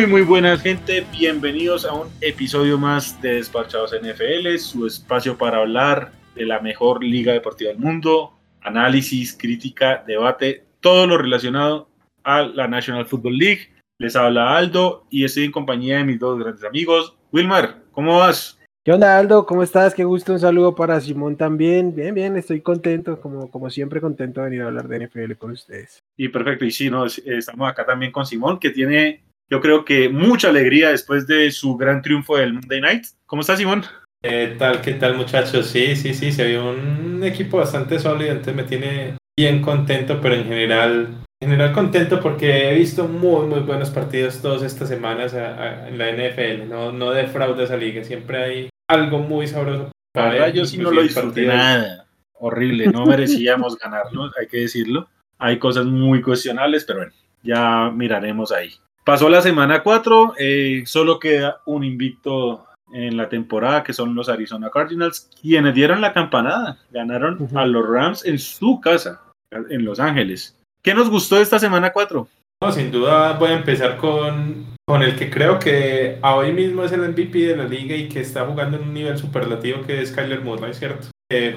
Muy, muy buenas gente, bienvenidos a un episodio más de Despachados NFL, su espacio para hablar de la mejor liga deportiva del mundo, análisis, crítica, debate, todo lo relacionado a la National Football League. Les habla Aldo y estoy en compañía de mis dos grandes amigos. Wilmar, ¿cómo vas? ¿Qué onda Aldo? ¿Cómo estás? Qué gusto, un saludo para Simón también. Bien, bien, estoy contento, como, como siempre contento de venir a hablar de NFL con ustedes. Y perfecto, y sí, no, estamos acá también con Simón, que tiene, yo creo que mucha alegría después de su gran triunfo del Monday Night. ¿Cómo estás, Simón? ¿Qué tal, qué tal muchachos? Sí, sí, sí, se vio un equipo bastante sólido, entonces me tiene bien contento, pero en general, en general contento porque he visto muy, muy buenos partidos todas estas semanas en la NFL, no, no defrauda esa liga, siempre hay algo muy sabroso. Para yo sí no lo disfruté nada. Horrible, no merecíamos ganarlo, hay que decirlo. Hay cosas muy cuestionables, pero bueno, ya miraremos ahí. Pasó la semana 4, eh, solo queda un invicto en la temporada, que son los Arizona Cardinals, quienes dieron la campanada, ganaron a los Rams en su casa, en Los Ángeles. ¿Qué nos gustó de esta semana 4? No, sin duda voy a empezar con, con el que creo que hoy mismo es el MVP de la liga y que está jugando en un nivel superlativo que es Kyler Murray, ¿cierto?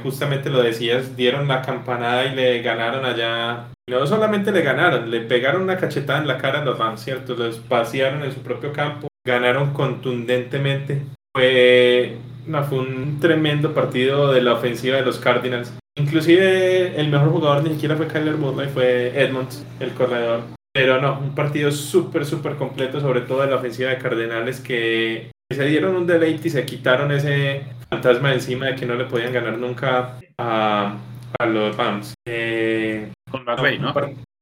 Justamente lo decías, dieron la campanada y le ganaron allá. No solamente le ganaron, le pegaron una cachetada en la cara a los ¿cierto? Los pasearon en su propio campo, ganaron contundentemente. Fue, no, fue un tremendo partido de la ofensiva de los Cardinals. Inclusive el mejor jugador ni siquiera fue Kyler Murray, fue Edmonds, el corredor. Pero no, un partido súper, súper completo, sobre todo de la ofensiva de Cardenales, que se dieron un deleite y se quitaron ese fantasma encima de que no le podían ganar nunca a, a los Rams. Eh, Con McVay, ¿no?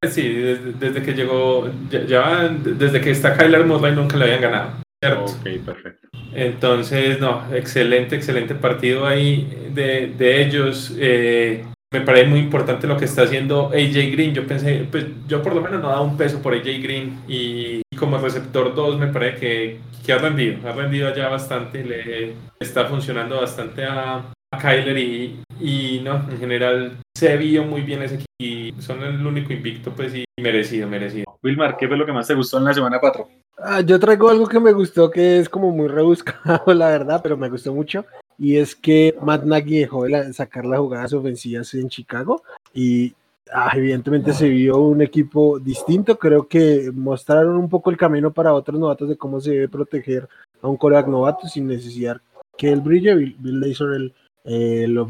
Sí, desde, que llegó, ya, desde que está Kyler Murray nunca le habían ganado. ¿cierto? Ok, perfecto. Entonces, no, excelente, excelente partido ahí de, de ellos. Eh, me parece muy importante lo que está haciendo AJ Green. Yo pensé, pues yo por lo menos no daba un peso por AJ Green y, como receptor 2 me parece que, que, ha rendido, ha rendido allá bastante, le está funcionando bastante a, a Kyler y, y, no, en general se vio muy bien ese equipo y son el único invicto pues y merecido, merecido. Wilmar, ¿qué fue lo que más te gustó en la semana 4? Ah, yo traigo algo que me gustó que es como muy rebuscado la verdad, pero me gustó mucho y es que Matt Nagy dejó de sacar las jugadas ofensivas en Chicago y ah, evidentemente se vio un equipo distinto. Creo que mostraron un poco el camino para otros novatos de cómo se debe proteger a un coreback novato sin necesidad que él brille. Bill, Bill el,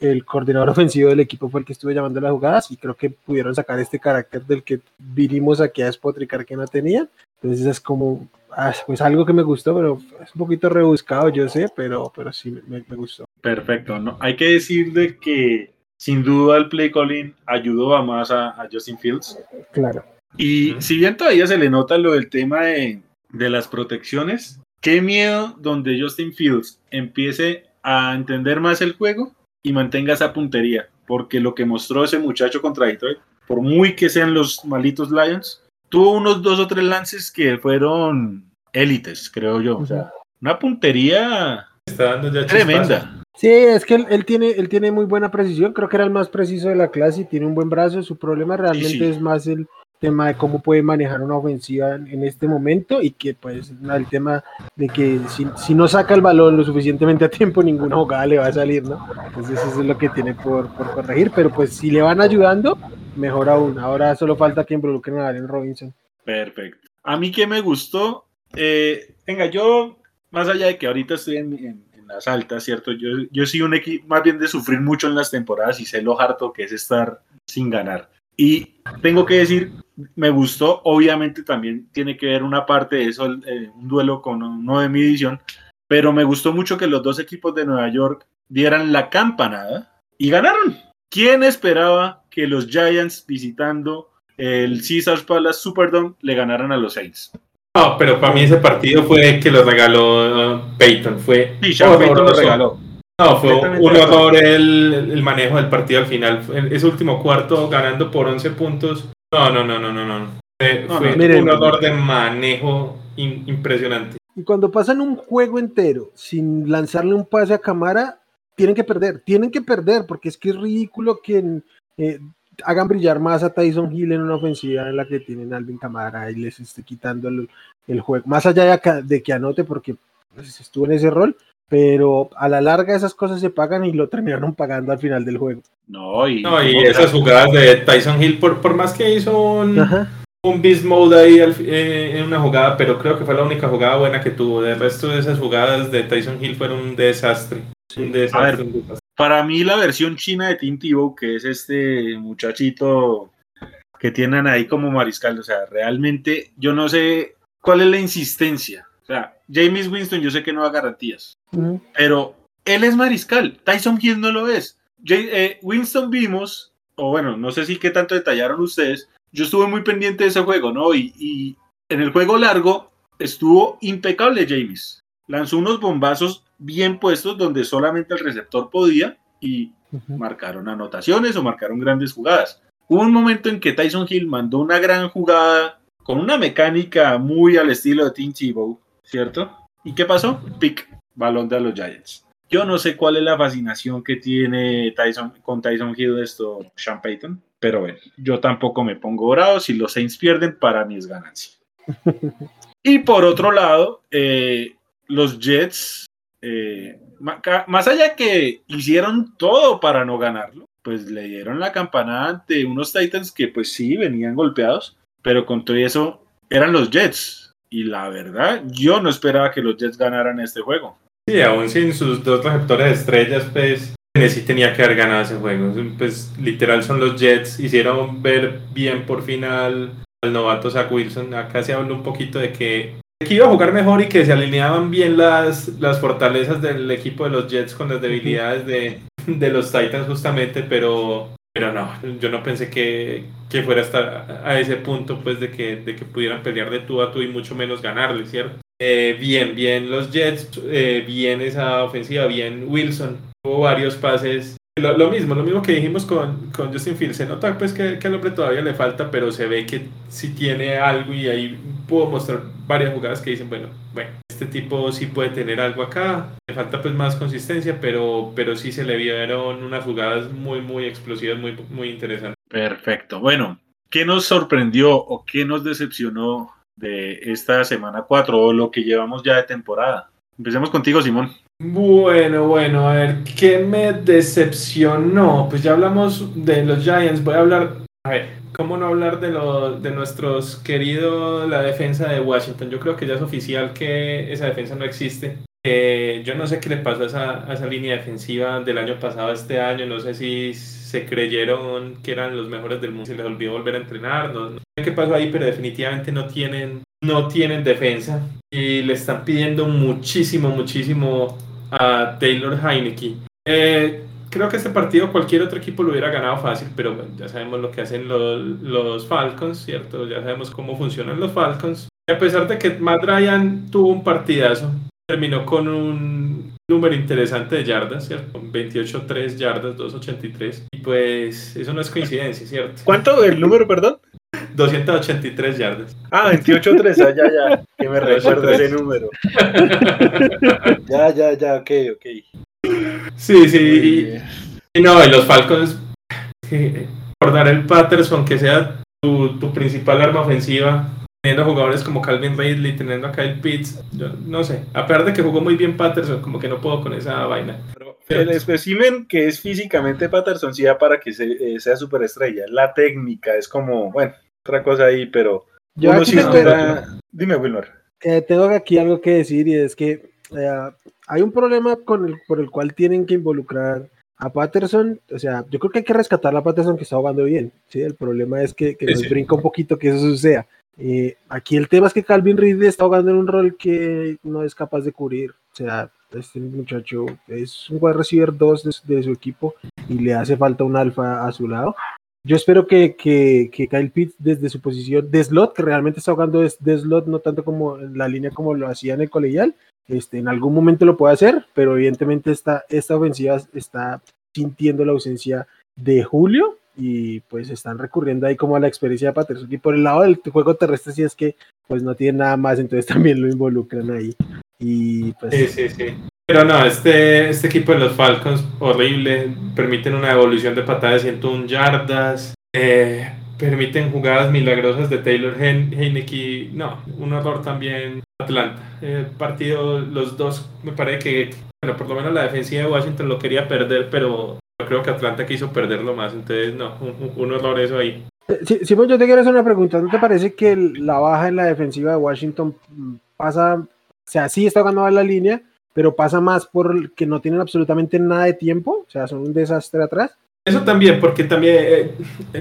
el, coordinador ofensivo del equipo fue el que estuvo llamando las jugadas y creo que pudieron sacar este carácter del que vinimos aquí a despotricar que no tenían. Entonces es como Ah, pues algo que me gustó, pero es un poquito rebuscado, yo sé, pero, pero sí me, gustó. Perfecto, ¿no? Hay que decir de que sin duda el play calling ayudó a más a, Justin Fields. Claro. Y si bien todavía se le nota lo del tema de, de las protecciones, qué miedo donde Justin Fields empiece a entender más el juego y mantenga esa puntería, porque lo que mostró ese muchacho contra Detroit, por muy que sean los malitos Lions, tuvo unos dos o tres lances que fueron élites, creo yo. O sea, una puntería tremenda. Sí, es que él, tiene, él tiene muy buena precisión, creo que era el más preciso de la clase y tiene un buen brazo. Su problema realmente es más el tema de cómo puede manejar una ofensiva en, este momento y que pues el tema de que si, no saca el balón lo suficientemente a tiempo ninguna jugada le va a salir, ¿no? Entonces eso es lo que tiene por, por corregir, pero pues si le van ayudando, mejor aún. Ahora solo falta que involucren a Allen Robinson. Perfecto. A mí que me gustó, eh, venga, yo, más allá de que ahorita estoy en, las altas, ¿cierto? Yo, yo soy un equipo más bien de sufrir mucho en las temporadas y sé lo harto que es estar sin ganar. Y tengo que decir, me gustó, obviamente también tiene que ver una parte de eso, eh, un duelo con uno de mi división, pero me gustó mucho que los dos equipos de Nueva York dieran la campanada y ganaron. ¿Quién esperaba que los Giants visitando el Caesars Palace Superdome le ganaran a los Saints? No, pero para mí ese partido fue que lo regaló uh, Peyton. Fue sí, Peyton lo regaló. No, fue un horror el, el, manejo del partido al final. ese último cuarto ganando por 11 puntos. No, no, no, no, no, no. Fue, un horror de manejo impresionante. Y cuando pasan un juego entero sin lanzarle un pase a cámara, tienen que perder, tienen que perder, porque es que es ridículo que eh, hagan brillar más a Tyson Hill en una ofensiva en la que tienen a Alvin Camara y les esté quitando el, el juego, más allá de, de, que anote porque pues, estuvo en ese rol, pero a la larga esas cosas se pagan y lo terminaron pagando al final del juego. No, y, no, y esas jugadas de Tyson Hill, por, por más que hizo un, un beast mode ahí eh, en una jugada, pero creo que fue la única jugada buena que tuvo. El resto de esas jugadas de Tyson Hill fueron un desastre. Un desastre, Para mí la versión china de Tim Tebow, que es este muchachito que tienen ahí como mariscal, o sea, realmente yo no sé cuál es la insistencia. O sea, James Winston yo sé que no da garantías, pero él es mariscal, Tyson Hill no lo es. Eh, Winston vimos, o bueno, no sé si qué tanto detallaron ustedes, yo estuve muy pendiente de ese juego, ¿no? Y, en el juego largo estuvo impecable James. Lanzó unos bombazos bien puestos donde solamente el receptor podía y marcaron anotaciones o marcaron grandes jugadas. Hubo un momento en que Tyson Hill mandó una gran jugada con una mecánica muy al estilo de Tim Tebow, ¿cierto? ¿Y qué pasó? Pick, balón de los Giants. Yo no sé cuál es la fascinación que tiene Tyson, con Tyson Hill esto, Sean Payton, pero bueno, yo tampoco me pongo bravo. Si los Saints pierden, para mí es ganancia. y por otro lado, eh, los Jets, eh, más allá que hicieron todo para no ganarlo, pues le dieron la campanada ante unos Titans que pues sí venían golpeados, pero con todo eso eran los Jets. Y la verdad, yo no esperaba que los Jets ganaran este juego. Sí, aún sin sus dos receptores estrellas, pues Tennessee tenía que haber ganado ese juego. Pues literal son los Jets, hicieron ver bien por final al novato Zach Wilson. Acá se habló un poquito de que, que iba a jugar mejor y que se alineaban bien las, las fortalezas del equipo de los Jets con las debilidades de, de los Titans justamente, pero, pero no, yo no pensé que, que fuera hasta a ese punto pues de que, de que pudieran pelear de tú a tú y mucho menos ganarle, ¿cierto? Eh, bien, bien los Jets, eh, bien esa ofensiva, bien Wilson. Hubo varios pases. Lo, mismo, lo mismo que dijimos con, con Justin Fields. Se nota pues que, que, al hombre todavía le falta, pero se ve que sí tiene algo y ahí puedo mostrar varias jugadas que dicen, bueno, bueno, este tipo sí puede tener algo acá. Le falta pues más consistencia, pero, pero sí se le vieron unas jugadas muy, muy explosivas, muy, muy interesantes. Perfecto. Bueno, ¿qué nos sorprendió o qué nos decepcionó de esta semana 4 o lo que llevamos ya de temporada. Empecemos contigo, Simón. Bueno, bueno, a ver, ¿qué me decepcionó? Pues ya hablamos de los Giants, voy a hablar, a ver, ¿cómo no hablar de, lo, de nuestros queridos, la defensa de Washington? Yo creo que ya es oficial que esa defensa no existe. Eh, yo no sé qué le pasó a esa, a esa línea defensiva del año pasado a este año, no sé si se creyeron que eran los mejores del mundo, se les olvidó volver a entrenar, no, sé qué pasó ahí, pero definitivamente no tienen, no tienen defensa y le están pidiendo muchísimo, muchísimo a Taylor Heineke. Eh, creo que este partido cualquier otro equipo lo hubiera ganado fácil, pero bueno, ya sabemos lo que hacen los, los Falcons, ¿cierto? Ya sabemos cómo funcionan los Falcons. Y a pesar de que Matt Ryan tuvo un partidazo, terminó con un número interesante de yardas, ¿cierto? 28-3 yardas, 283. Y pues eso no es coincidencia, ¿cierto? ¿Cuánto el número, perdón? 283 yardas. Ah, 28-3, ah, ya, ya, que me recuerdo ese número. ya, ya, ya, ok, ok. Sí, sí, y, no, y los Falcons, por dar el Patterson, que sea tu, tu principal arma ofensiva, teniendo jugadores como Calvin Ridley, teniendo a Kyle Pitts, yo no sé, a pesar de que jugó muy bien Patterson, como que no puedo con esa vaina. El espécimen que es físicamente Patterson sí da para que eh, sea superestrella. La técnica es como, bueno, otra cosa ahí, pero yo uno sí Dime, Wilmer. tengo aquí algo que decir y es que eh, hay un problema con el, por el cual tienen que involucrar a Patterson, o sea, yo creo que hay que rescatar a Patterson que está jugando bien, ¿sí? El problema es que, nos brinca un poquito que eso suceda. Eh, aquí el tema es que Calvin Ridley está jugando en un rol que no es capaz de cubrir. O sea, este muchacho es un wide receiver 2 de, su equipo y le hace falta un alfa a su lado. Yo espero que, que, que, Kyle Pitts desde su posición de slot, que realmente está jugando de slot, no tanto como en la línea como lo hacía en el colegial, este, en algún momento lo puede hacer, pero evidentemente esta, esta ofensiva está sintiendo la ausencia de Julio y pues están recurriendo ahí como a la experiencia de Patterson. Y por el lado del juego terrestre sí es que pues no tiene nada más, entonces también lo involucran ahí. Y pues... Sí, sí, sí. Pero no, este, este equipo de los Falcons, horrible, permiten una evolución de patada de 101 yardas, eh, permiten jugadas milagrosas de Taylor Heineke. No, un error también Atlanta. El partido, los dos, me parece que, bueno, por lo menos la defensiva de Washington lo quería perder, pero yo creo que Atlanta quiso perderlo más. Entonces, no, un, error eso ahí. Sí, Simón, yo te quiero hacer una pregunta. ¿No te parece que la baja en la defensiva de Washington pasa, o sea, sí está jugando a la línea, pero pasa más por que no tienen absolutamente nada de tiempo? O sea, son un desastre atrás. Eso también, porque también eh,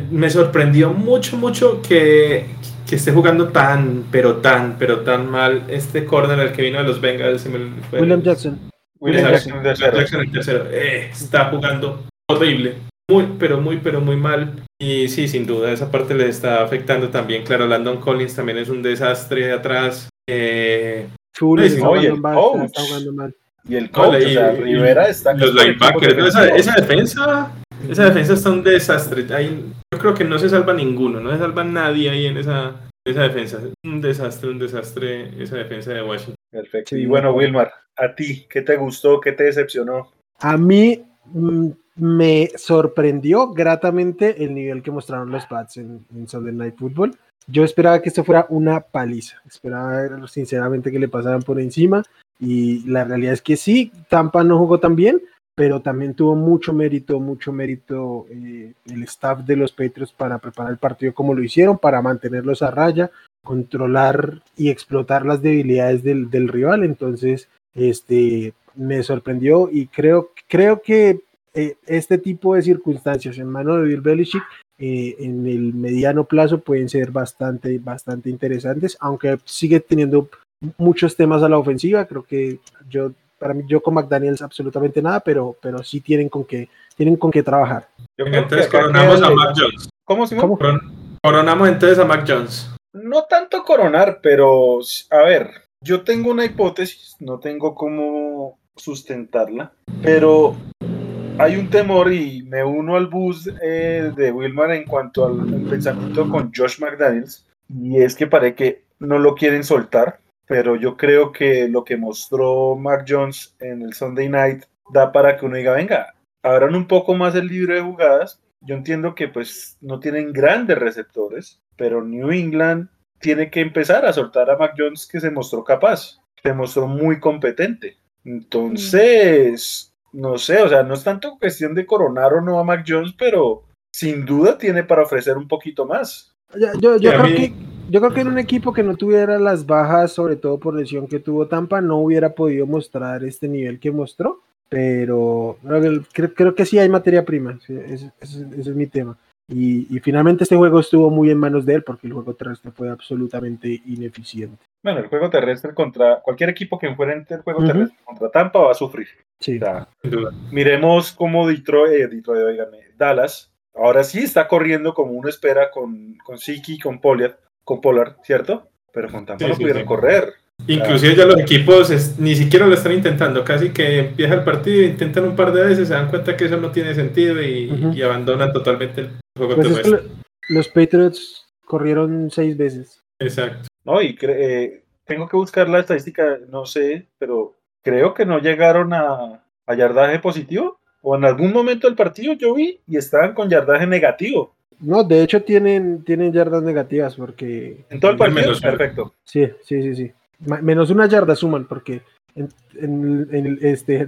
me sorprendió mucho, mucho que, que, esté jugando tan, pero tan, pero tan mal este corner al que vino de los Bengals. William Jackson. William Jackson, Jackson, el tercero. Eh, está jugando horrible. Muy, pero muy, pero muy mal. Y sí, sin duda, esa parte le está afectando también. Claro, Landon Collins también es un desastre de atrás. Eh, está, jugando mal, Y el coach, Rivera está... Los linebackers, esa defensa esa defensa está un desastre. yo creo que no se salva ninguno, no se salva nadie ahí en esa, esa defensa. Un desastre, un desastre esa defensa de Washington. Perfecto. Y bueno, Wilmar, a ti, ¿qué te gustó? ¿Qué te decepcionó? A mí mm, me sorprendió gratamente el nivel que mostraron los Pats en, en Sunday Night Football. Yo esperaba que esto fuera una paliza. Esperaba sinceramente que le pasaran por encima. Y la realidad es que sí, Tampa no jugó tan bien, pero también tuvo mucho mérito, mucho mérito eh, el staff de los Patriots para preparar el partido como lo hicieron, para mantenerlos a raya, controlar y explotar las debilidades del, rival. Entonces, este, me sorprendió y creo, creo que eh, este tipo de circunstancias en manos de Bill Belichick eh, en el mediano plazo pueden ser bastante, bastante interesantes, aunque sigue teniendo muchos temas a la ofensiva. Creo que yo para mí yo con McDaniels absolutamente nada, pero, pero sí tienen con qué, tienen con qué trabajar. entonces coronamos a Mac Jones. ¿Cómo, ¿Cómo? Coronamos entonces a Mac Jones. No tanto coronar, pero a ver, yo tengo una hipótesis, no tengo cómo sustentarla, pero hay un temor y me uno al bus eh, de Wilmar en cuanto al, pensamiento con Josh McDaniels, y es que parece que no lo quieren soltar pero yo creo que lo que mostró Mark Jones en el Sunday Night da para que uno diga, venga, abran un poco más el libro de jugadas. Yo entiendo que pues no tienen grandes receptores, pero New England tiene que empezar a soltar a Mac Jones que se mostró capaz, se mostró muy competente. Entonces, no sé, o sea, no es tanto cuestión de coronar o no a Mac Jones, pero sin duda tiene para ofrecer un poquito más. Yo, creo que yo creo que en un equipo que no tuviera las bajas, sobre todo por lesión que tuvo Tampa, no hubiera podido mostrar este nivel que mostró. Pero creo, que sí hay materia prima. ese, es mi tema. Y, finalmente este juego estuvo muy en manos de él porque el juego terrestre fue absolutamente ineficiente. Bueno, el juego terrestre contra cualquier equipo que enfrente el juego terrestre contra Tampa va a sufrir. Sí. miremos cómo Detroit, eh, Detroit Dallas, ahora sí está corriendo como uno espera con, con Siki con Poliat con Polar, ¿cierto? Pero con Tampa no pudieron correr. Inclusive ya los equipos ni siquiera lo están intentando, casi que empieza el partido, intentan un par de veces, se dan cuenta que eso no tiene sentido y, abandonan totalmente el juego pues los Patriots corrieron seis veces. Exacto. No, y eh, tengo que buscar la estadística, no sé, pero creo que no llegaron a, a yardaje positivo. O en algún momento del partido yo vi y estaban con yardaje negativo. No, de hecho tienen, tienen yardas negativas porque... En todo el partido, perfecto. Sí, sí, sí, sí. Menos una yarda suman porque en, en, este,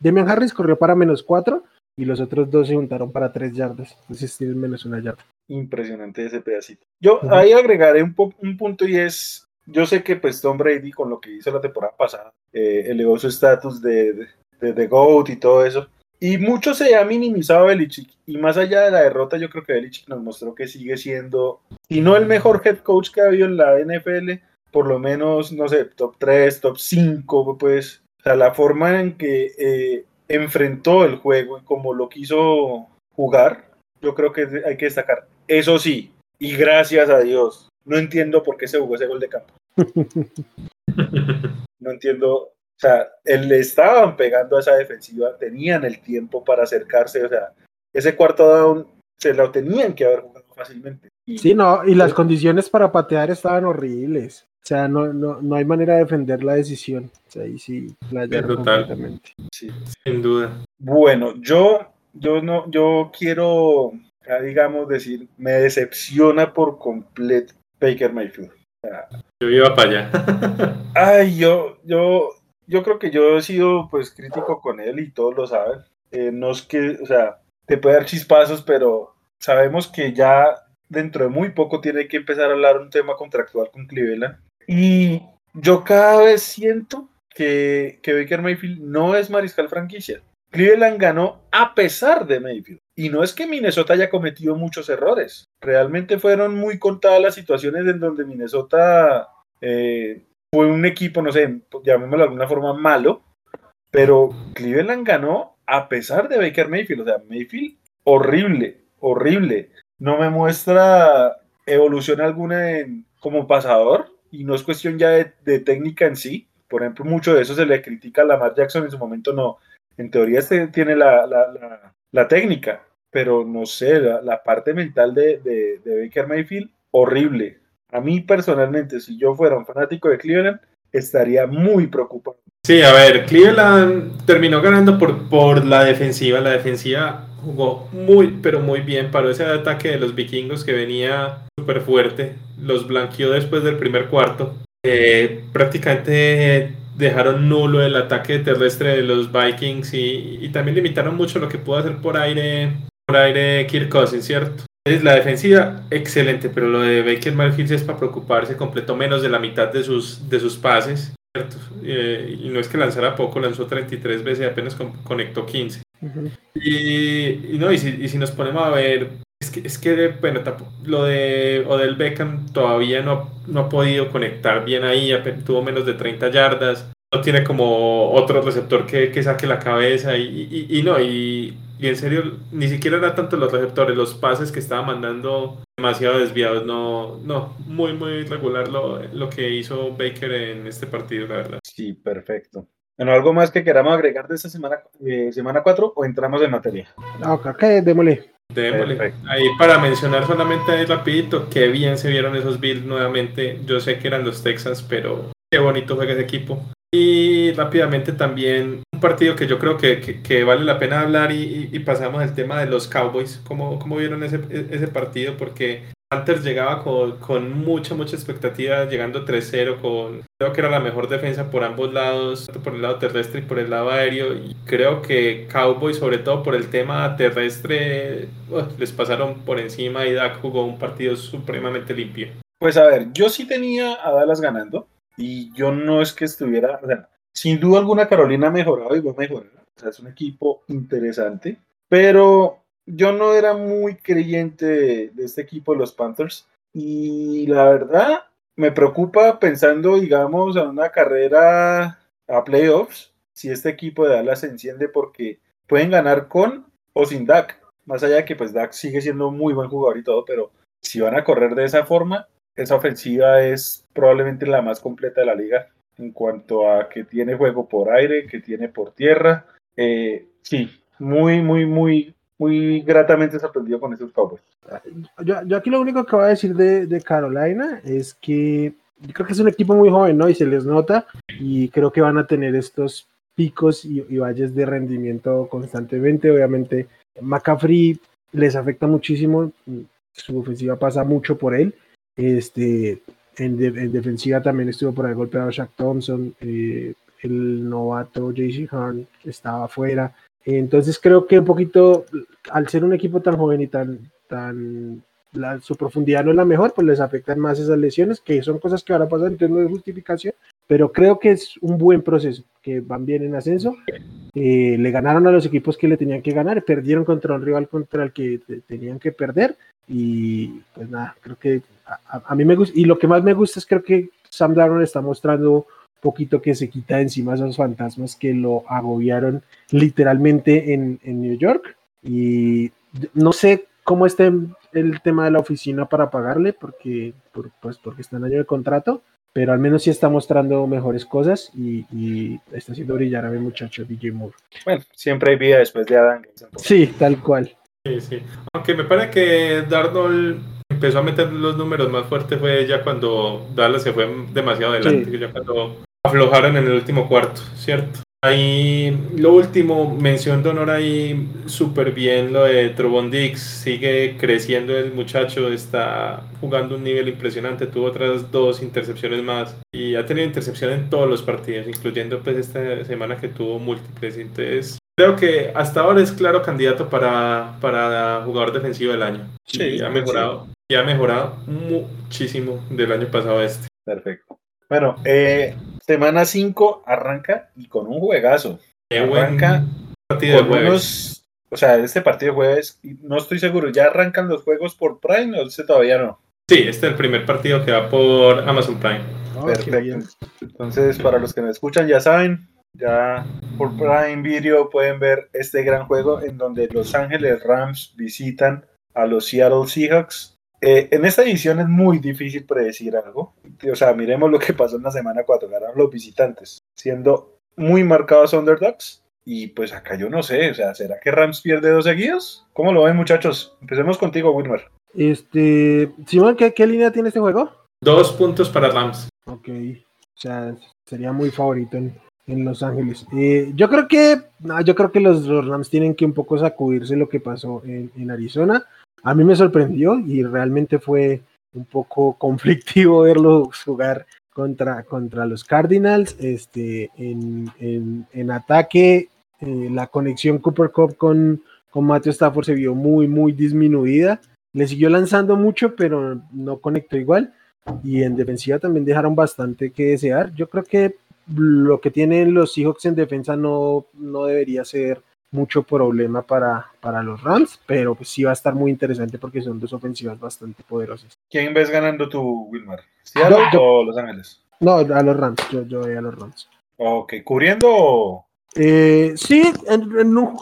Demian Harris corrió para menos cuatro y los otros dos se juntaron para tres yardas. Entonces tienen menos una yarda. Impresionante ese pedacito. Yo ahí agregaré un, un punto y es, yo sé que pues Tom Brady con lo que hizo la temporada pasada eh, elevó su estatus de, de, de, de, GOAT y todo eso, y mucho se ha minimizado Belichick. Y más allá de la derrota, yo creo que Belichick nos mostró que sigue siendo, si no el mejor head coach que ha habido en la NFL, por lo menos, no sé, top 3, top 5, pues. O sea, la forma en que eh, enfrentó el juego y como lo quiso jugar, yo creo que hay que destacar. Eso sí, y gracias a Dios, no entiendo por qué se jugó ese gol de campo. No entiendo o sea, él le estaban pegando a esa defensiva, tenían el tiempo para acercarse, o sea, ese cuarto down se lo tenían que haber jugado fácilmente. sí, no, y las condiciones para patear estaban horribles. O sea, no, no, no hay manera de defender la decisión. O sea, ahí sí, la completamente. Sí. Sin duda. Bueno, yo, yo no, yo quiero digamos, decir, me decepciona por completo Baker Mayfield. yo iba para allá. ay, yo, yo, yo creo que yo he sido pues crítico con él y todos lo saben. Eh, no es que, o sea, te puede dar chispazos, pero sabemos que ya dentro de muy poco tiene que empezar a hablar un tema contractual con Cleveland. Y yo cada vez siento que, que Baker Mayfield no es mariscal franquicia. Cleveland ganó a pesar de Mayfield. Y no es que Minnesota haya cometido muchos errores. Realmente fueron muy contadas las situaciones en donde Minnesota eh, fue un equipo, no sé, llamémoslo de alguna forma malo. Pero Cleveland ganó a pesar de Baker Mayfield. O sea, Mayfield, horrible, horrible. No me muestra evolución alguna en, como pasador. Y no es cuestión ya de, técnica en sí. Por ejemplo, mucho de eso se le critica a Lamar Jackson en su momento no. En teoría este tiene la, la, técnica, pero no sé, la, parte mental de, de, de Baker Mayfield, horrible. A mí personalmente, si yo fuera un fanático de Cleveland, estaría muy preocupado. Sí, a ver, Cleveland terminó ganando por, por la defensiva. La defensiva jugó muy, pero muy bien. Paró ese ataque de los vikingos que venía súper fuerte. Los blanqueó después del primer cuarto. Eh, prácticamente dejaron nulo el ataque terrestre de los Vikings y, y, también limitaron mucho lo que pudo hacer por aire, por aire Kirk Cousins, ¿cierto? La defensiva, excelente, pero lo de Baker Mayfield es para preocuparse, completó menos de la mitad de sus, de sus pases, ¿cierto? Eh, y no es que lanzara poco, lanzó 33 veces y apenas conectó 15. Y, no, y si, y si, nos ponemos a ver, es que, es que bueno, lo de Odell Beckham todavía no, no ha podido conectar bien ahí, tuvo menos de 30 yardas, no tiene como otro receptor que, que saque la cabeza y, y no, y en serio, ni siquiera era tanto los receptores, los pases que estaba mandando demasiado desviados. No, no, muy, muy regular lo, lo que hizo Baker en este partido, la verdad. Sí, perfecto. Bueno, ¿algo más que queramos agregar de esta semana, eh, semana 4 o entramos en materia? No, ok, démosle. Démosle. Ahí para mencionar solamente ahí rapidito, qué bien se vieron esos Bills nuevamente. Yo sé que eran los Texans, pero qué bonito juega ese equipo. Y rápidamente también un partido que yo creo que, vale la pena hablar y, pasamos al tema de los Cowboys. ¿Cómo, cómo vieron ese, ese partido? Porque Panthers llegaba con, mucha, mucha expectativa, llegando 3-0, con creo que era la mejor defensa por ambos lados, tanto por el lado terrestre y por el lado aéreo. Y creo que Cowboys, sobre todo por el tema terrestre, les pasaron por encima y Dak jugó un partido supremamente limpio. Pues a ver, yo sí tenía a Dallas ganando y yo no es que estuviera, o sea, sin duda alguna Carolina ha mejorado y va a mejorar. O sea, es un equipo interesante, pero yo no era muy creyente de, este equipo los Panthers. Y la verdad, me preocupa pensando, digamos, en una carrera a playoffs, si este equipo de Dallas se enciende porque pueden ganar con o sin Dak. Más allá de que pues Dak sigue siendo muy buen jugador y todo, pero si van a correr de esa forma, esa ofensiva es probablemente la más completa de la liga en cuanto a que tiene juego por aire, que tiene por tierra. Eh, sí, muy, muy, muy, muy gratamente sorprendido con esos Cowboys. Yo, yo, aquí lo único que voy a decir de, Carolina es que yo creo que es un equipo muy joven, ¿no? Y se les nota y creo que van a tener estos picos y, y valles de rendimiento constantemente. Obviamente, McCaffrey les afecta muchísimo, su ofensiva pasa mucho por él este, en, defensiva también estuvo por ahí golpeado Shaq Thompson, eh, el novato JC Horn estaba afuera. Entonces creo que un poquito, al ser un equipo tan joven y tan, tan su profundidad no es la mejor, pues les afectan más esas lesiones, que son cosas que ahora pasan, entonces no es justificación, pero creo que es un buen proceso, que van bien en ascenso. Eh, le ganaron a los equipos que le tenían que ganar, perdieron contra un rival contra el que tenían que perder, y pues nada, creo que a, mí me gusta, y lo que más me gusta es creo que Sam Darnold está mostrando poquito que se quita encima esos fantasmas que lo agobiaron literalmente en, en New York. Y no sé cómo esté el tema de la oficina para pagarle, porque, pues porque está en año de contrato, pero al menos sí está mostrando mejores cosas y, está haciendo brillar a mi muchacho DJ Moore. Bueno, siempre hay vida después de Adam. Sí, tal cual. Sí, sí. Aunque me parece que Darnold empezó a meter los números más fuertes fue ya cuando Dallas se fue demasiado adelante, ya cuando aflojaron en el último cuarto, ¿cierto? Ahí, lo último, mención de honor ahí, súper bien lo de Trubon Dix. Sigue creciendo el muchacho, está jugando un nivel impresionante. Tuvo otras dos intercepciones más y ha tenido intercepción en todos los partidos, incluyendo pues esta semana que tuvo múltiples. Entonces, creo que hasta ahora es claro candidato para, para jugador defensivo del año. Sí, y ha mejorado, y ha mejorado muchísimo del año pasado a este. Perfecto. Bueno, eh, semana 5 arranca y con un juegazo. Qué Arranca buen partido de con jueves. unos, o sea, este partido de jueves, no estoy seguro, ¿ya arrancan los juegos por Prime o este todavía no? Sí, este es el primer partido que va por Amazon Prime. Oh, Perfecto. Entonces, para los que me escuchan, ya saben, ya por Prime Video pueden ver este gran juego en donde Los Ángeles Rams visitan a los Seattle Seahawks. Eh, en esta edición es muy difícil predecir algo. O sea, miremos lo que pasó en la semana 4. Ganaron los visitantes, siendo muy marcados underdogs. Y pues acá yo no sé, o sea, ¿será que Rams pierde dos seguidos? ¿Cómo lo ven, muchachos? Empecemos contigo, Wilmer. Este, Simón, ¿qué, qué línea tiene este juego? Dos puntos para Rams. Ok, o sea, sería muy favorito en, en Los Ángeles. Eh, yo creo que, no, yo creo que los, los Rams tienen que un poco sacudirse lo que pasó en, en Arizona. A mí me sorprendió y realmente fue un poco conflictivo verlos jugar contra, contra los Cardinals. Este, en, en, en ataque, eh, la conexión Cooper Cup con, con Matthew Stafford se vio muy, muy disminuida. Le siguió lanzando mucho, pero no conectó igual y en defensiva también dejaron bastante que desear. Yo creo que lo que tienen los Seahawks en defensa no, no debería ser mucho problema para, para los Rams, pero pues sí va a estar muy interesante porque son dos ofensivas bastante poderosas. ¿Quién ves ganando tú, Wilmer? ¿Seattle Yo- yo- o Los Ángeles? No, a los Rams, yo, yo voy a los Rams. Ok, ¿cubriendo? Eh, sí, en, en un,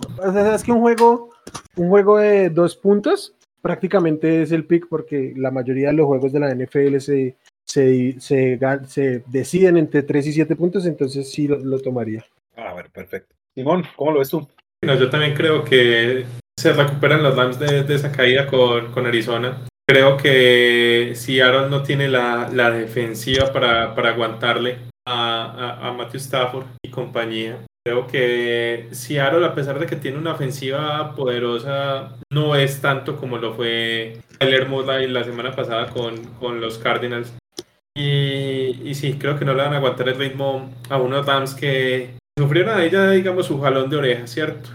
es que un juego, un juego de dos puntos prácticamente es el pick porque la mayoría de los juegos de la NFL se, se, se, deciden entre 3 y 7 puntos, entonces sí lo, lo tomaría. A ver, perfecto. Simón, ¿cómo lo ves tú? No, yo también creo que se recuperan los Rams de, esa caída con, con Arizona. Creo que si Aaron no tiene la, la defensiva para, para aguantarle a, a, Matthew Stafford y compañía, creo que Seattle, a pesar de que tiene una ofensiva poderosa, no es tanto como lo fue Tyler Murray la semana pasada con, con los Cardinals. Y, y sí, creo que no le van a aguantar el ritmo a unos Rams que sufrieron ahí ya, digamos, su jalón de oreja, ¿cierto?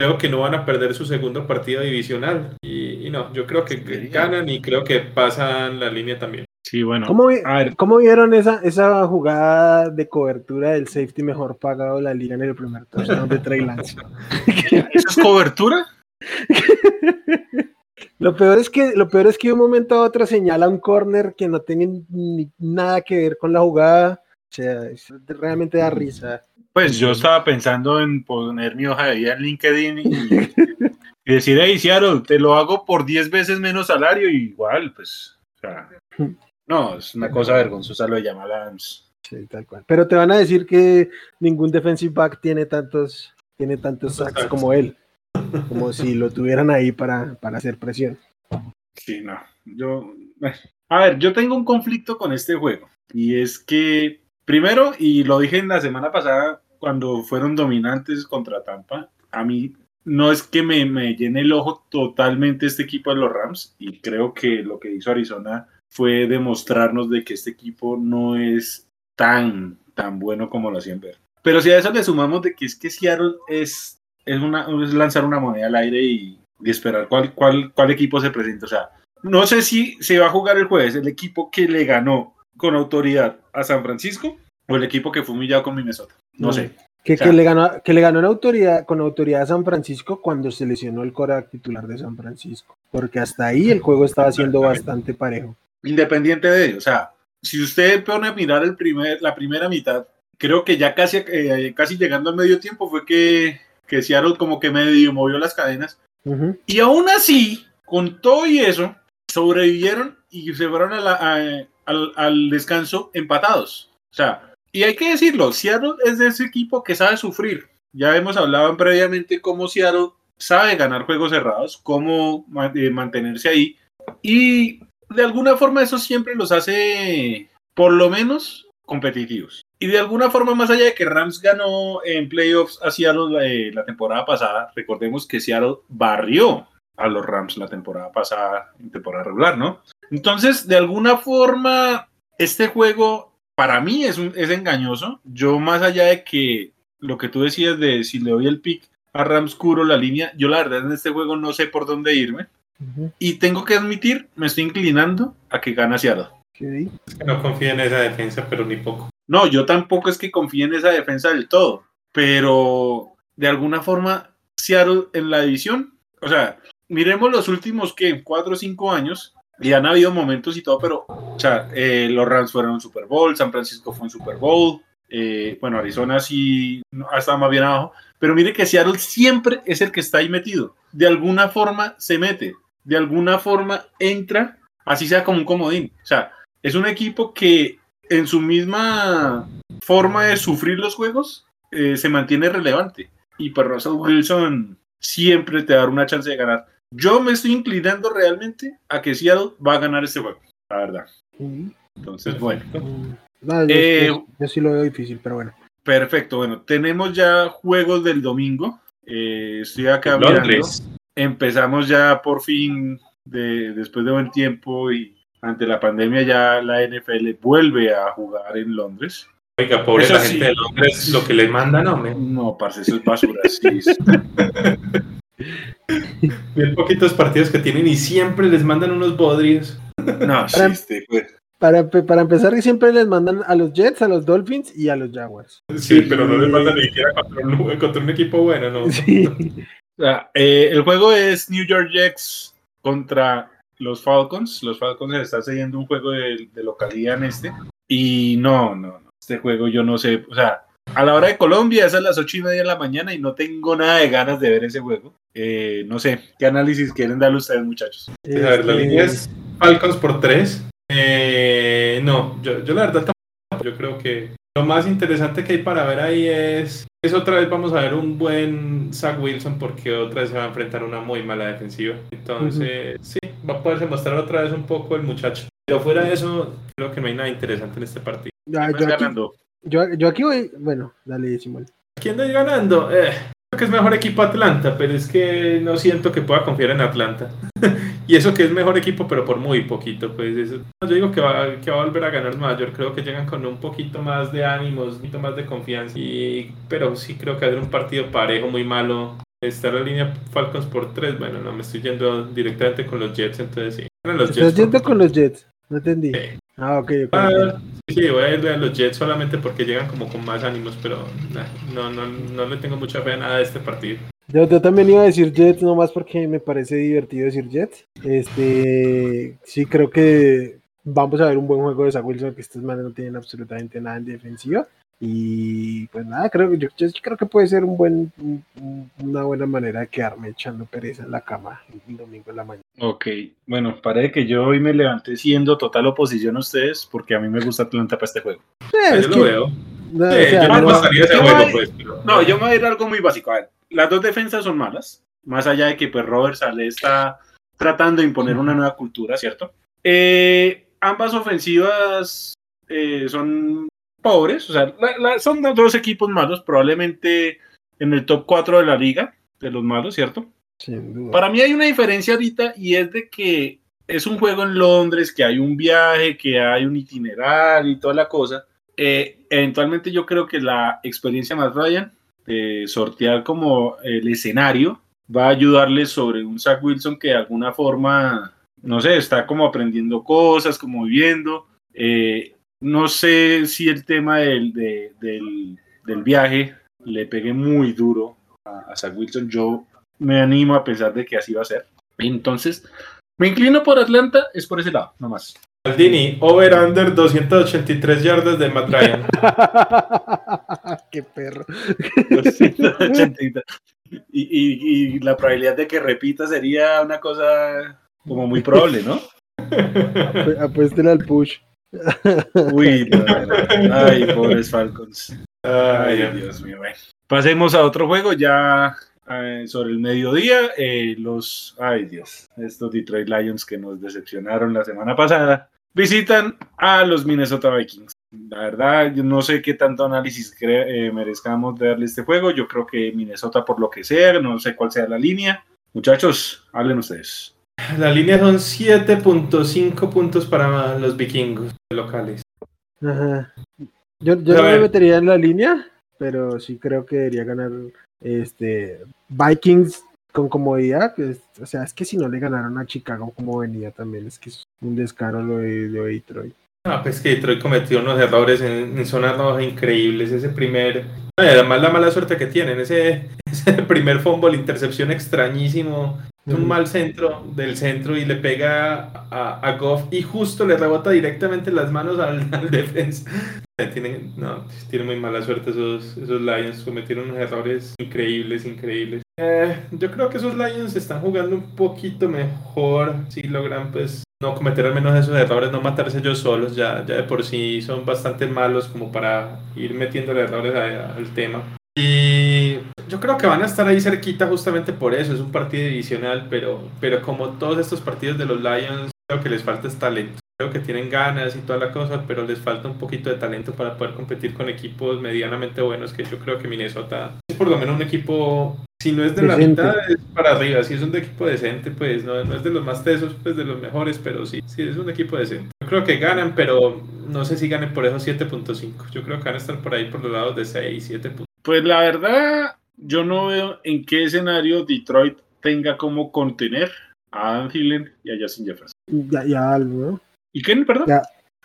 Creo que no van a perder su segundo partido divisional. Y, y no, yo creo que Sí. ganan y creo que pasan la línea también. Sí, bueno. ¿Cómo, vi- A ver, cómo vieron esa, esa jugada de cobertura del safety mejor pagado de la liga en el primer touchdown de Trey Lance? ¿eso es cobertura? Lo peor es que, lo peor es que de un momento a otro señala un corner que no tiene ni nada que ver con la jugada. O sea, es- realmente da risa. Pues yo estaba pensando en poner mi hoja de vida en LinkedIn y, y decir, hey, Seattle, te lo hago por 10 veces menos salario y igual, pues, o sea, no, es una cosa vergonzosa lo de Jamal Adams. Sí, tal cual. Pero te van a decir que ningún defensive back tiene tantos, tiene tantos sacks como él. Como si lo tuvieran ahí para, para hacer presión. Sí, no, yo, a ver, yo tengo un conflicto con este juego y es que, primero, y lo dije en la semana pasada cuando fueron dominantes contra Tampa, a mí no es que me, me llene el ojo totalmente este equipo de los Rams y creo que lo que hizo Arizona fue demostrarnos de que este equipo no es tan, tan bueno como lo hacían ver. Pero si a eso le sumamos de que es que Seattle es, es, una, es lanzar una moneda al aire y, y esperar cuál, cuál, cuál equipo se presenta. O sea, no sé si se va a jugar el jueves el equipo que le ganó con autoridad a San Francisco o el equipo que fue humillado con Minnesota. No Mm. sé. Que, O sea- que le ganó, que le ganó en autoridad, con autoridad a San Francisco cuando se lesionó el coreback titular de San Francisco. Porque hasta ahí el juego estaba siendo bastante parejo. Independiente de ello. O sea, si usted pone a mirar el primer, la primera mitad, creo que ya casi, eh, casi llegando al medio tiempo fue que, que Seattle como que medio movió las cadenas. Y aún así, con todo y eso, sobrevivieron y se fueron a la- a- al, al descanso empatados. O sea, y hay que decirlo, Seattle es de ese equipo que sabe sufrir. Ya hemos hablado previamente cómo Seattle sabe ganar juegos cerrados, cómo eh, mantenerse ahí. Y de alguna forma eso siempre los hace, por lo menos, competitivos. y de alguna forma, más allá de que Rams ganó en playoffs a Seattle eh, la temporada pasada, recordemos que Seattle barrió a los Rams la temporada pasada, en temporada regular, ¿no? Entonces, de alguna forma, este juego para mí es, un, es engañoso. Yo, más allá de que lo que tú decías de si le doy el pick a Rams curo la línea, yo la verdad en este juego no sé por dónde irme. Y tengo que admitir, me estoy inclinando a que gana Seattle. ok. Es que no confío en esa defensa, pero ni poco. No, yo tampoco es que confíe en esa defensa del todo, pero de alguna forma, Seattle en la división, o sea, miremos los últimos, ¿qué? Cuatro o cinco años, y han habido momentos y todo, pero, eh, los Rams fueron un Super Bowl, San Francisco fue un Super Bowl, eh, bueno, Arizona sí estado más bien abajo, pero mire que Seattle siempre es el que está ahí metido, de alguna forma se mete, de alguna forma entra, así sea como un comodín, o sea, es un equipo que en su misma forma de sufrir los juegos eh, se mantiene relevante. Y para Russell Wilson siempre te da una chance de ganar. Yo me estoy inclinando realmente a que Seattle va a ganar este juego, la verdad. Entonces, bueno, no, yo, Eh, yo- yo sí lo veo difícil, pero bueno. perfecto. Bueno, tenemos ya juegos del domingo. Eh, estoy acá mirando. Londres. Empezamos ya por fin, de, después de buen tiempo y ante la pandemia, ya la NFL vuelve a jugar en Londres. Oiga, pobre Eso la sí. gente de Londres, lo que le mandan, no, me. No, parce, eso es basura. sí. Bien poquitos partidos que tienen y siempre les mandan unos bodrios. No, sí, Para- este, pues, Para, para empezar, siempre les mandan a los Jets, a los Dolphins y a los Jaguars. Sí, pero no les mandan ni siquiera contra un, contra un equipo bueno, ¿no? Sí. o sea, eh, el juego es New York Jets contra los Falcons. Los Falcons están cediendo un juego de, de localidad en este. Y no, no, no. Este juego yo no sé. O sea, a la hora de Colombia es a las ocho y media de la mañana y no tengo nada de ganas de ver ese juego. Eh, no sé, ¿qué análisis quieren darle ustedes, muchachos? A ver, la línea es Falcons por 3. Eh, no, yo, yo la verdad tampoco. Yo creo que lo más interesante que hay para ver ahí es, es otra vez vamos a ver un buen Zach Wilson porque otra vez se va a enfrentar a una muy mala defensiva. Entonces, sí, va a poderse mostrar otra vez un poco el muchacho. Pero fuera de eso, creo que no hay nada interesante en este partido. ah, ¿Quién yo, aquí, ganando? Yo, yo aquí voy. Bueno, dale, Simón. ¿Quién está ganando? Eh, creo que es mejor equipo Atlanta, pero es que no siento que pueda confiar en Atlanta. y eso que es mejor equipo, pero por muy poquito. Pues eso- yo digo que va, que va a volver a ganar mayor. Creo que llegan con un poquito más de ánimos, un poquito más de confianza. Y, pero sí creo que va a ser un partido parejo, muy malo. Está la línea Falcons por 3. Bueno, no me estoy yendo directamente con los Jets, entonces sí. Los ¿Estás Jets. yendo con los Jets? No entendí. Sí. Ah, ok, ok. Ah, sí, voy a irle a los Jets solamente porque llegan como con más ánimos, pero nah, no, no, no le tengo mucha fe a nada de este partido. Yo, yo también iba a decir Jets, nomás porque me parece divertido decir Jets. Este, sí, creo que vamos a ver un buen juego de Zach Wilson, que estos manes no tienen absolutamente nada en defensiva. Y pues nada, creo que yo, yo creo que puede ser un buen, un- un- una buena manera de quedarme echando pereza en la cama el domingo en la mañana. Ok, bueno, parece que yo hoy me levanté siendo total oposición a ustedes porque a mí me gusta Atlanta para este juego. Eh, Ah, es yo que- lo veo. no, Sí, o sea, yo no no- pasaría ese yo juego, voy- pues. pero- No, yo me voy a ir a algo muy básico. A ver, las dos defensas son malas, más allá de que pues Robert Saleh está tratando de imponer una nueva cultura, ¿cierto? Eh, ambas ofensivas eh, son pobres, o sea, la- la- son dos equipos malos, probablemente en el top 4 de la liga, de los malos, ¿cierto? sin duda. Para mí hay una diferencia ahorita y es de que es un juego en Londres, que hay un viaje, que hay un itinerario y toda la cosa. Eh, eventualmente yo creo que la experiencia más Ryan de sortear como el escenario va a ayudarle sobre un Zach Wilson que de alguna forma, no sé, está como aprendiendo cosas, como viviendo. Eh, no sé si el tema del, de- del, del viaje le pegue muy duro a, a Zach Wilson. Yo me animo a pensar de que así va a ser. Entonces, me inclino por Atlanta, es por ese lado, nomás. Maldini, over-under 283 yardas de Matt Ryan. Qué perro. 283. y, y, y la probabilidad de que repita sería una cosa como muy probable, ¿no? Apu- Apuéstele al push. Uy, no, no, no. ay, pobres Falcons. Ay, Ay, Dios mío. bueno. Pasemos a otro juego ya eh, sobre el mediodía. eh, los, ay Dios, estos Detroit Lions que nos decepcionaron la semana pasada visitan a los Minnesota Vikings. La verdad, yo no sé qué tanto análisis eh, merezcamos darle este juego. Yo creo que Minnesota, por lo que sea, no sé cuál sea la línea. Muchachos, hablen ustedes. La línea son 7.5 puntos para los vikingos locales. Ajá. Yo, yo no me metería en la línea, pero sí creo que debería ganar este Vikings con comodidad. o sea, es que si no le ganaron a Chicago como venía también, es que es un descaro lo de, Detroit. Ah, pues que Detroit cometió unos errores en, zonas rojas increíbles. Ese primer. Además, la mala suerte que tienen. Ese, ese primer fumble, intercepción extrañísimo. Un mal centro del centro y le pega a, a Goff y justo le rebota directamente las manos al, al defensa. Tienen, no, tienen muy mala suerte esos, esos Lions. Cometieron unos errores increíbles, increíbles. Eh, yo creo que esos Lions están jugando un poquito mejor. Si logran, pues, no cometer al menos esos errores, no matarse ellos solos. Ya, ya de por sí son bastante malos como para ir metiendo errores al tema. Y yo creo que van a estar ahí cerquita justamente por eso. Es un partido divisional, pero, pero como todos estos partidos de los Lions, creo que les falta es talento creo que tienen ganas y toda la cosa, pero les falta un poquito de talento para poder competir con equipos medianamente buenos, que yo creo que Minnesota es por lo menos un equipo, si no es de la mitad, es para arriba, si es un equipo decente, pues no, no, es de los más tesos, pues de los mejores, pero sí, sí es un equipo decente. Yo creo que ganan, pero no sé si ganen por esos 7.5, yo creo que van a estar por ahí por los lados de 6, 7. Pues la verdad, yo no veo en qué escenario Detroit tenga como contener a Adam Thielen y a Justin Jefferson. Ya, ya algo, ¿no? ¿Y quién, perdón?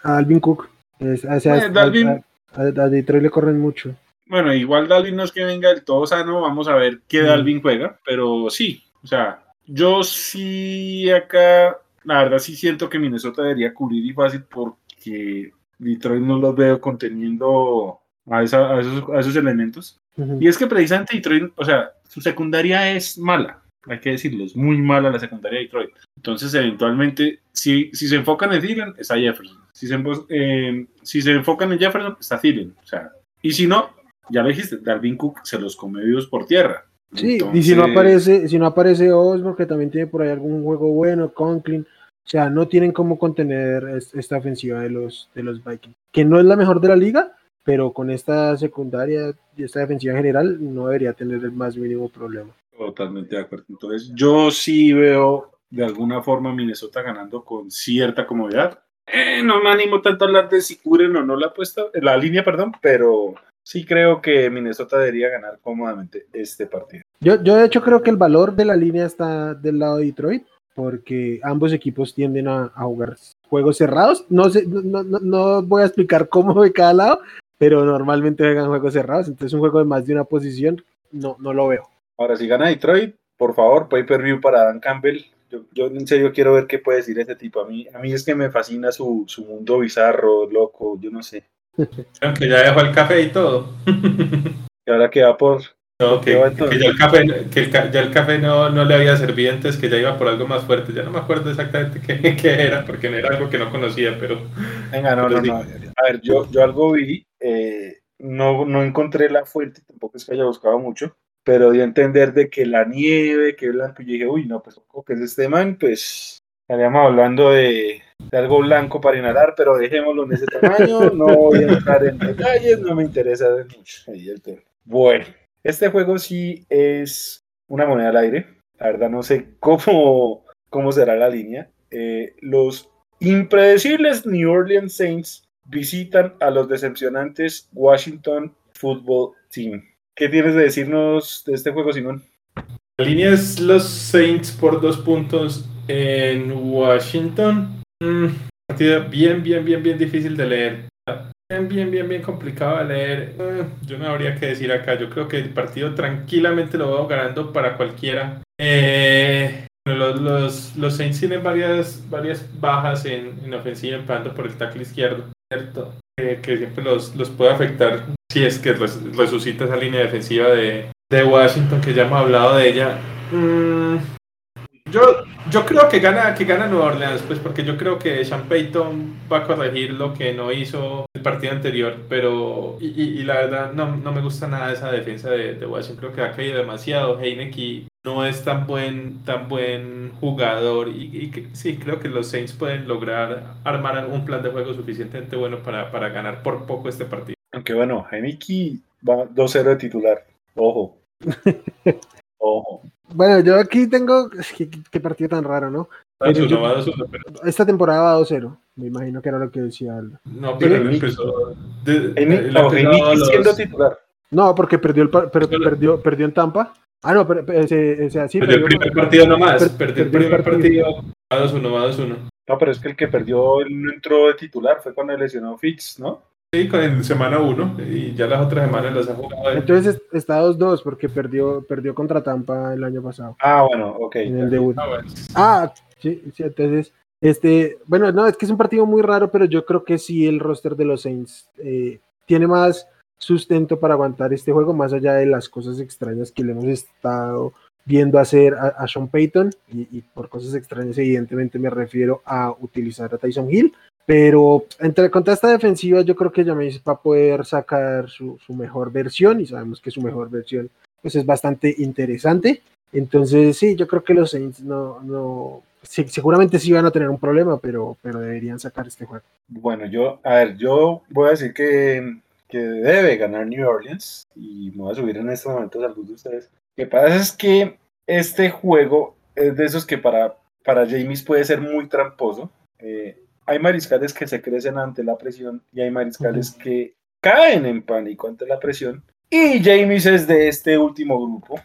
a Alvin Cook. a, Detroit le corren mucho. Bueno, igual Dalvin no es que venga del todo sano, vamos a ver qué. Dalvin juega, pero sí, o sea, yo sí acá, la verdad sí siento que Minnesota debería cubrir y fácil porque Detroit no los veo conteniendo a, esos, elementos. Y es que precisamente Detroit, o sea, su secundaria es mala hay que decirlo, es muy mala la secundaria de Detroit. Entonces, eventualmente, si, si se enfocan en Thielen, está Jefferson. Si se, eh, si se enfocan en Jefferson, está Thielen. O sea, y si no, ya lo dijiste, Darwin Cook se los come vivos por tierra. Sí, y si no aparece, si no aparece Osborne, que también tiene por ahí algún juego bueno, Conklin, o sea, no tienen cómo contener esta ofensiva de los, de los Vikings, que no es la mejor de la liga, pero con esta secundaria y esta defensiva general no debería tener el más mínimo problema. Totalmente de acuerdo. Entonces, yo sí veo de alguna forma Minnesota ganando con cierta comodidad. Eh, no me animo tanto a hablar de si cubren o no la apuesta, la línea, perdón, pero sí creo que Minnesota debería ganar cómodamente este partido. Yo, yo de hecho creo que el valor de la línea está del lado de Detroit, porque ambos equipos tienden a, jugar juegos cerrados. No, sé, no, no, no, voy a explicar cómo de cada lado, pero normalmente juegan juegos cerrados, entonces un juego de más de una posición no, no lo veo. Ahora, si gana Detroit, por favor, pay per view para Dan Campbell. Yo, en serio quiero ver qué puede decir este tipo. A mí, a mí es que me fascina su, mundo bizarro, loco, yo no sé. Que ya dejó el café y todo. y ahora que va por. No, que, ya el café, que ya el café no, no, le había servido antes, que ya iba por algo más fuerte. Ya no me acuerdo exactamente qué, era, porque no era algo que no conocía, pero. Venga, no, no, no. A ver, yo, yo algo vi, eh, no, no encontré la fuente, tampoco es que haya buscado mucho, pero dio a entender de que la nieve, que blanco, y yo dije, uy, no, pues, que es este man? Pues, estaríamos hablando de, algo blanco para inhalar, pero dejémoslo en ese tamaño, no voy a entrar en detalles, no me interesa mucho. Bueno, este juego sí es una moneda al aire, la verdad no sé cómo, cómo será la línea. Eh, los impredecibles New Orleans Saints visitan a los decepcionantes Washington Football Team. ¿Qué tienes de decirnos de este juego, Simón? La línea es los Saints por dos puntos en Washington. Mm, partido bien, bien, bien, bien difícil de leer. Bien, bien, bien, bien complicado de leer. Eh, yo no habría que decir acá. Yo creo que el partido tranquilamente lo veo ganando para cualquiera. Eh, los, los, los, Saints tienen varias, varias bajas en, en ofensiva, empezando por el tackle izquierdo, ¿cierto? Eh, que siempre los, los puede afectar si es que resucita esa línea defensiva de, de Washington, que ya hemos hablado de ella. Mm, yo, yo creo que gana, que gana Nueva Orleans, pues porque yo creo que Sean Payton va a corregir lo que no hizo el partido anterior, pero y, y, la verdad no, no, me gusta nada esa defensa de, de, Washington, creo que ha caído demasiado. Heineken no es tan buen, tan buen jugador y, que, sí, creo que los Saints pueden lograr armar un plan de juego suficientemente bueno para, para ganar por poco este partido. Aunque bueno, Heineken va 2-0 de titular. Ojo. Ojo. Bueno, yo aquí tengo. Qué, partido tan raro, ¿no? Esta temporada va 2-0. Me imagino que era lo que decía Aldo. No, pero él empezó. no, siendo titular. No, porque perdió, el, perdió, perdió en Tampa. Ah, no, pero, ese, ese, sí, perdió, el primer partido nomás. perdió el primer partido. Va 2-1, va 2-1. No, pero es que el que perdió no entró de titular fue cuando lesionó Fitz, ¿no? Sí, en semana 1 y ya las otras semanas las ha jugado. Entonces está 2-2 porque perdió, perdió contra Tampa el año pasado. Ah, bueno, ok. En el debut. Ah, ah, sí, sí, entonces, este, bueno, no, es que es un partido muy raro, pero yo creo que sí el roster de los Saints eh, tiene más sustento para aguantar este juego, más allá de las cosas extrañas que le hemos estado viendo hacer a, Sean Payton, y, y, por cosas extrañas evidentemente me refiero a utilizar a Tyson Hill, pero entre contra esta defensiva, yo creo que Jameis va a poder sacar su, mejor versión y sabemos que su mejor versión pues, es bastante interesante. Entonces, sí, yo creo que los Saints no, no seguramente sí van a tener un problema, pero, pero deberían sacar este juego. Bueno, yo, a ver, yo voy a decir que, que debe ganar New Orleans y me voy a subir en estos momentos a algunos de ustedes. Lo que pasa es que este juego es de esos que para, para James puede ser muy tramposo. Eh, hay mariscales que se crecen ante la presión y hay mariscales que caen en pánico ante la presión. Y James es de este último grupo.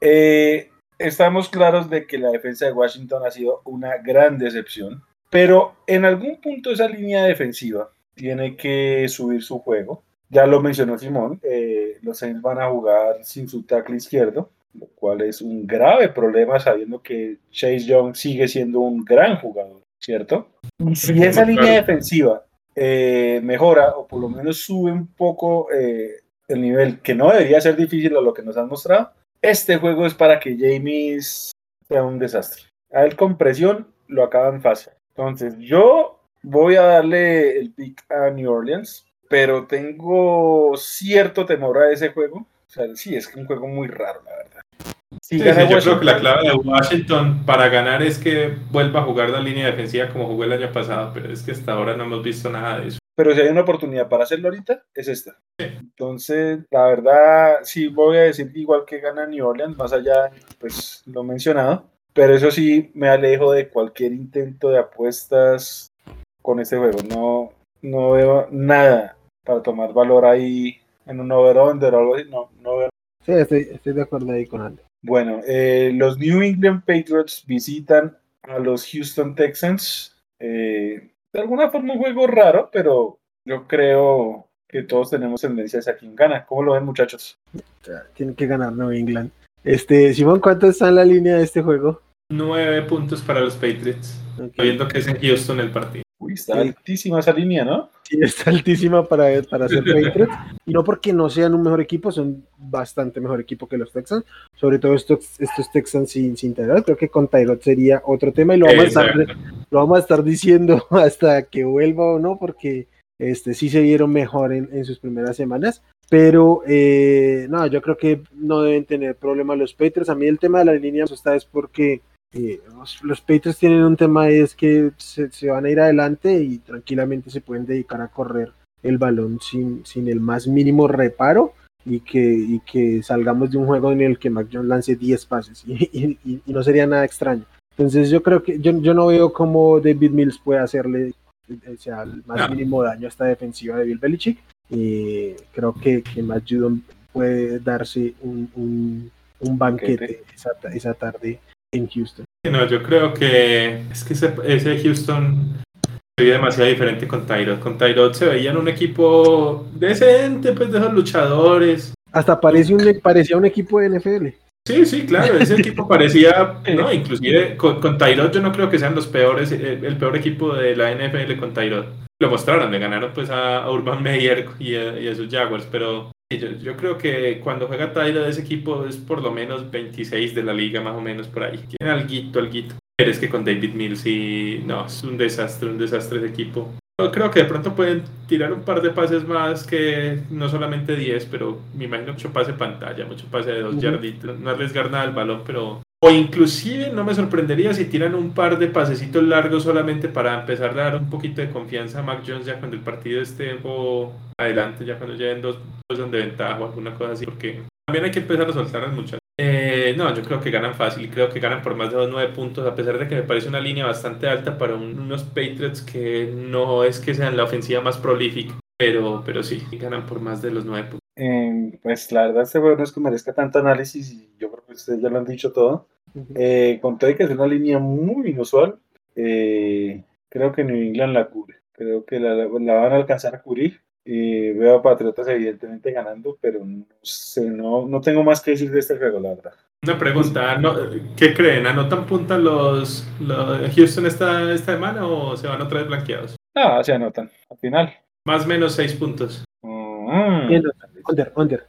Eh, estamos claros de que la defensa de Washington ha sido una gran decepción, pero en algún punto esa línea defensiva tiene que subir su juego. Ya lo mencionó Simón, eh, los Saints van a jugar sin su tackle izquierdo, lo cual es un grave problema sabiendo que Chase Young sigue siendo un gran jugador. ¿cierto? Y si esa línea defensiva eh, mejora o por lo menos sube un poco eh, el nivel, que no debería ser difícil a lo que nos han mostrado, este juego es para que James sea un desastre. A él con presión lo acaban fácil. Entonces yo voy a darle el pick a New Orleans, pero tengo cierto temor a ese juego. O sea, sí, es un juego muy raro, la verdad yo creo que la clave de Washington para ganar es que vuelva a jugar la línea defensiva como jugó el año pasado, pero es que hasta ahora no hemos visto nada de eso. Pero si hay una oportunidad para hacerlo ahorita, es esta. Entonces, la verdad, sí voy a decir igual que gana New Orleans, más allá, pues lo mencionado, pero eso sí me alejo de cualquier intento de apuestas con este juego. No, no veo nada para tomar valor ahí en un over-under o algo así. No, no veo. Sí, estoy, estoy de acuerdo ahí con Andy. Bueno, eh, los New England Patriots visitan a los Houston Texans. Eh, de alguna forma un juego raro, pero yo creo que todos tenemos tendencias a quien gana. ¿Cómo lo ven, muchachos? Tienen que ganar New England. Este, Simón, ¿cuánto está en la línea de este juego? Nueve puntos para los Patriots. Viendo que es en Houston el partido. Uy, está altísima esa línea, ¿no? Sí, está altísima para, para ser Patriots. y no porque no sean un mejor equipo, son bastante mejor equipo que los Texans. Sobre todo estos, estos Texans sin, sin Creo que con Tyrod sería otro tema y lo vamos, a estar, lo vamos a estar diciendo hasta que vuelva o no, porque este, sí se vieron mejor en, en sus primeras semanas. Pero eh, no, yo creo que no deben tener problemas los Patriots. A mí el tema de la línea está es porque los, Patriots tienen un tema es que se, van a ir adelante y tranquilamente se pueden dedicar a correr el balón sin, sin el más mínimo reparo y que, que salgamos de un juego en el que Mac Jones lance 10 pases y, no sería nada extraño. Entonces yo creo que yo, no veo cómo David Mills puede hacerle eh, sea, el más mínimo daño a esta defensiva de Bill Belichick. Y creo que, que Mac Judon puede darse un, un, banquete esa, esa tarde en Houston. No, yo creo que es que ese, Houston se veía demasiado diferente con Tyrod. Con Tyrod se veían un equipo decente, pues de esos luchadores. Hasta parece un, parecía un equipo de NFL. Sí, sí, claro, ese equipo parecía, no, inclusive con, con Tyrod yo no creo que sean los peores, el, peor equipo de la NFL con Tyrod. Lo mostraron, le ganaron pues a, Urban Meyer y a, y a sus Jaguars, pero yo, creo que cuando juega Tyler ese equipo es por lo menos 26 de la liga, más o menos por ahí. Tiene alguito, alguito. Pero es que con David Mills y no, es un desastre, un desastre de equipo. Yo creo que de pronto pueden tirar un par de pases más que no solamente 10, pero me imagino mucho pase pantalla, mucho pase de dos Ujú. yarditos, no arriesgar nada al balón, pero... O inclusive no me sorprendería si tiran un par de pasecitos largos solamente para empezar a dar un poquito de confianza a Mac Jones ya cuando el partido esté poco adelante, ya cuando lleguen dos cosas de ventaja o alguna cosa así, porque también hay que empezar a soltar a muchachos. Eh, no, yo creo que ganan fácil, creo que ganan por más de los 9 puntos, a pesar de que me parece una línea bastante alta para un- unos Patriots que no es que sean la ofensiva más prolífica, pero, pero sí, ganan por más de los 9 puntos. Eh, pues la verdad este juego no es que merezca tanto análisis y yo creo que ustedes ya lo han dicho todo. Eh, con todo y que es una línea muy inusual, eh, creo que New England la cubre. Creo que la, la van a alcanzar a cubrir. Eh, veo a Patriotas evidentemente ganando, pero no sé, no, no tengo más que decir de este juego, la verdad. Una pregunta, ¿no- ¿qué creen? ¿Anotan punta los, los Houston esta, esta semana o se van otra vez blanqueados? Ah, se anotan al final. Más o menos 6 puntos. Mm. Under, under.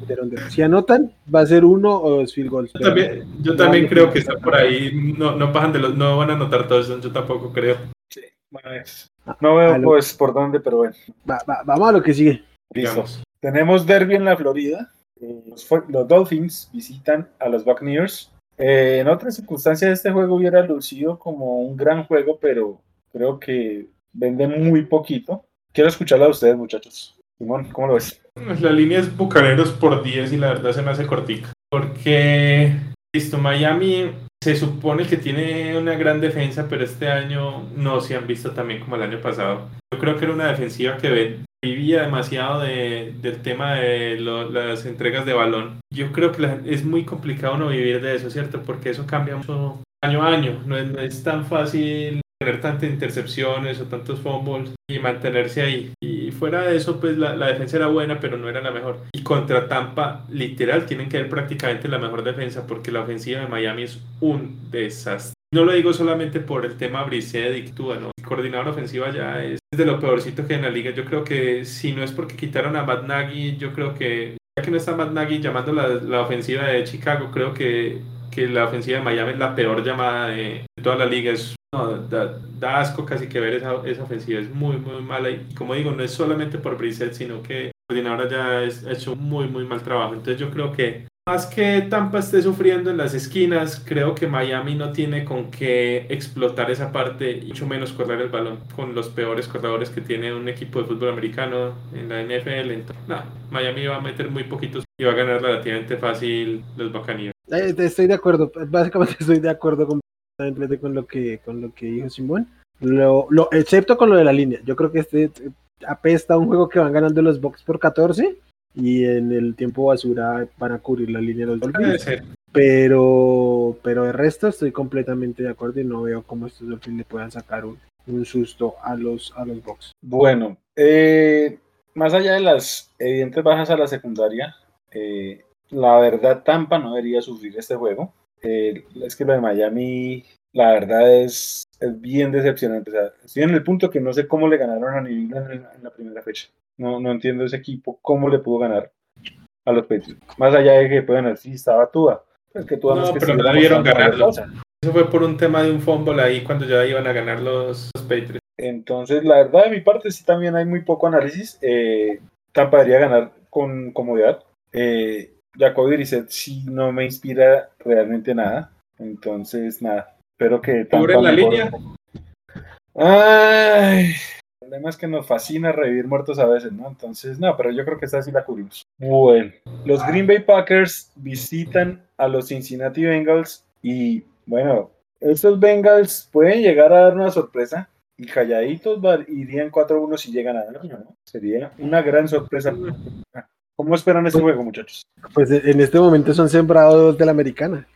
Under, under. Si anotan, va a ser uno o dos field goals. Yo pero- también, yo también creo que está por ahí, no, no bajan de los, no van a anotar todos, yo tampoco creo. Sí, bueno, es- no veo a lo- pues por dónde, pero bueno. Va- va- vamos a lo que sigue. Listo. Digamos. Tenemos derby en la Florida. Eh, Los, Dolphins visitan a los Buccaneers. Eh, en otras circunstancias, este juego hubiera lucido como un gran juego, pero creo que vende muy poquito. Quiero escucharla de ustedes, muchachos. Simón, ¿cómo lo ves? La línea es Bucaneros por 10 y la verdad se me hace cortica. Porque, listo, Miami se supone que tiene una gran defensa, pero este año no se han visto también como el año pasado. Yo creo que era una defensiva que vivía demasiado de- del tema de las entregas de balón. Yo creo que es muy complicado no vivir de eso, ¿cierto? Porque eso cambia mucho año a año. No es tan fácil tener tantas intercepciones o tantos fumbles y mantenerse ahí. Y fuera de eso, pues la, la defensa era buena, pero no era la mejor. Y contra Tampa, literal, tienen que ver prácticamente la mejor defensa porque la ofensiva de Miami es un desastre. No lo digo solamente por el tema Brissett y Tua, ¿no? El coordinador ofensiva ya es de lo peorcito que hay en la liga. Yo creo que si no es porque quitaron a Matt Nagy, yo creo que, ya que no está Matt Nagy llamando la, la ofensiva de Chicago, creo que, que la ofensiva de Miami es la peor llamada de, toda la liga. Es, no, da, asco casi que ver esa, esa ofensiva. Es muy, muy mala. Y como digo, no es solamente por Brissett, sino que el coordinador ya ha hecho muy, muy mal trabajo. Entonces yo creo que más que Tampa esté sufriendo en las esquinas, creo que Miami no tiene con qué explotar esa parte y mucho menos correr el balón con los peores corredores que tiene un equipo de fútbol americano en la NFL. Entonces, nada, Miami va a meter muy poquitos y va a ganar relativamente fácil los Buccaneers. Eh, Estoy de acuerdo, básicamente estoy de acuerdo completamente con lo que, con lo que dijo Simón. Lo, lo, excepto con lo de la línea. Yo creo que este eh, apesta un juego que van ganando los Bucks por 14 y en el tiempo basura van a cubrir la línea de los Dolphins. ser. Pero, pero de resto estoy completamente de acuerdo y no veo cómo estos Dolphins le puedan sacar un, un susto a los, a los Bucks. Bueno, eh, más allá de las evidentes bajas a la secundaria, eh, la verdad Tampa no debería sufrir este juego. Eh, es que lo de Miami, la verdad es, es bien decepcionante. O sea, estoy en el punto que no sé cómo le ganaron a New England en, en la primera fecha. No, no entiendo ese equipo, cómo le pudo ganar a los Patriots. Más allá de que, bueno, sí estaba Tua. Pero que Tua No, es que pero no debieron ganarlo. Eso fue por un tema de un fumble ahí cuando ya iban a ganar los, los Patriots. Entonces, la verdad, de mi parte, sí también hay muy poco análisis. Eh, Tampa debería ganar con comodidad. Eh, Jacoby Brissett sí no me inspira realmente nada. Entonces, nada. Espero que ¿Cubren la línea? Ay, el problema es que nos fascina revivir muertos a veces, ¿no? Entonces, no, pero yo creo que esta sí la cubrimos. Bueno, los Green Bay Packers visitan a los Cincinnati Bengals y, bueno, estos Bengals pueden llegar a dar una sorpresa y calladitos irían 4-1 si llegan a ganar, ¿no? Sería una gran sorpresa. ¿Cómo esperan este juego, muchachos? Pues en este momento son sembrados de la americana.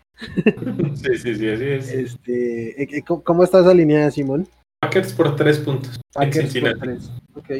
Sí, sí, sí, así es. Este, eh, eh, ¿cómo- ¿Cómo está esa línea, Simón? Packers por tres puntos. Packers por tres. Ok.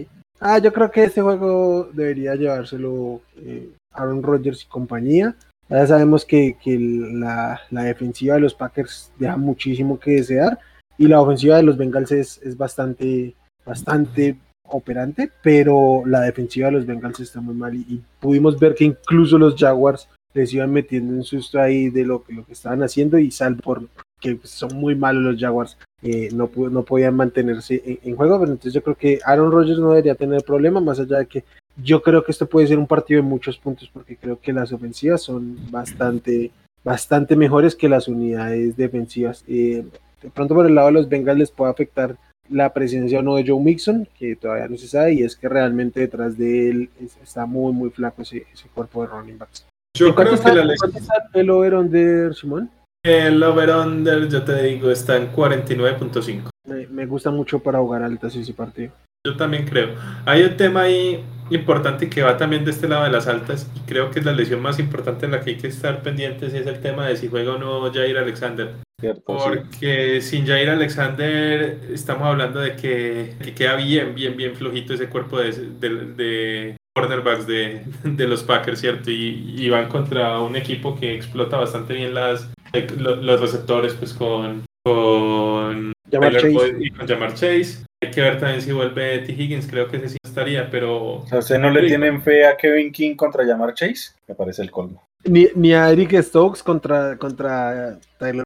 Ah, yo creo que este juego debería llevárselo eh, Aaron Rodgers y compañía. Ya sabemos que, que la, la defensiva de los Packers deja muchísimo que desear y la ofensiva de los Bengals es, es bastante, bastante operante, pero la defensiva de los Bengals está muy mal y, pudimos ver que incluso los Jaguars les iban metiendo un susto ahí de lo, que- lo que estaban haciendo y salvo por, que son muy malos los Jaguars, eh, no, no podían mantenerse en, juego, pero entonces yo creo que Aaron Rodgers no debería tener problema, más allá de que yo creo que esto puede ser un partido de muchos puntos, porque creo que las ofensivas son bastante, bastante mejores que las unidades defensivas. Eh, de pronto por el lado de los Bengals les puede afectar la presencia o no de Joe Mixon, que todavía no se sabe, y es que realmente detrás de él está muy, muy flaco ese, cuerpo de running backs. Yo creo que la el over-under, Simón? El over-under, yo te digo, está en 49.5. Me, me gusta mucho para jugar altas ese partido. Yo también creo. Hay un tema ahí importante que va también de este lado de las altas y creo que es la lesión más importante en la que hay que estar pendientes es el tema de si juega o no Jair Alexander. Porque sin Jair Alexander estamos hablando de que, queda bien, bien, bien flojito ese cuerpo de, de, cornerbacks de, los Packers, ¿cierto? Y, van contra un equipo que explota bastante bien las, los, receptores, pues con, con Chase. y con Jamar Chase. Hay que ver también si vuelve T. Higgins, creo que ese sí estaría, pero... O sea, ¿usted no le tienen fe a Kevin King contra Jamar Chase? Me parece el colmo. Ni, ni a Eric Stokes contra, contra Tyler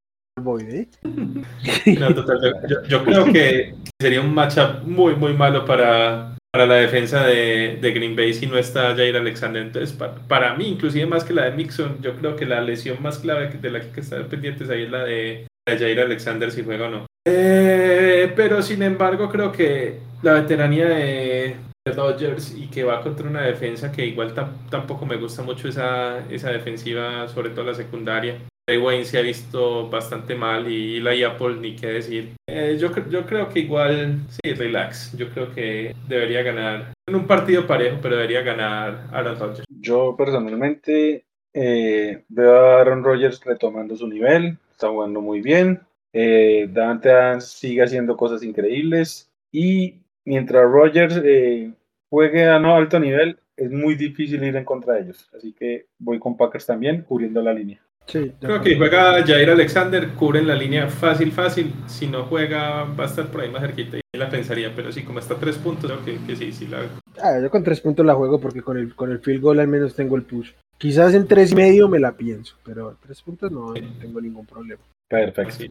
¿eh? Yo, creo que sería un matchup muy, muy malo para, para la defensa de, de, Green Bay si no está Jair Alexander. Entonces, para, para, mí, inclusive más que la de Mixon, yo creo que la lesión más clave de la que estar pendientes ahí es la de, de Jair Alexander si juega o no. Eh, pero sin embargo, creo que la veteranía de, Dodgers y que va contra una defensa que igual tampoco me gusta mucho esa, esa defensiva, sobre todo la secundaria. Wayne se ha visto bastante mal y la Apple ni qué decir. Eh, yo, yo creo que igual, sí, relax. Yo creo que debería ganar en un partido parejo, pero debería ganar Aaron Rodgers. Yo personalmente eh, veo a Aaron Rodgers retomando su nivel, está jugando muy bien. Eh, Adams sigue haciendo cosas increíbles y mientras Rogers eh, juegue a no alto nivel, es muy difícil ir en contra de ellos. Así que voy con Packers también, cubriendo la línea. Sí, Creo que juega Jair Alexander, cubre la línea fácil, fácil. Si no juega, va a estar por ahí más cerquita y la pensaría. Pero sí, como está a tres puntos, creo que, sí, sí la ah, yo con tres puntos la juego porque con el, con el field goal al menos tengo el push. Quizás en tres y medio me la pienso, pero tres puntos no, no tengo ningún problema. Perfecto.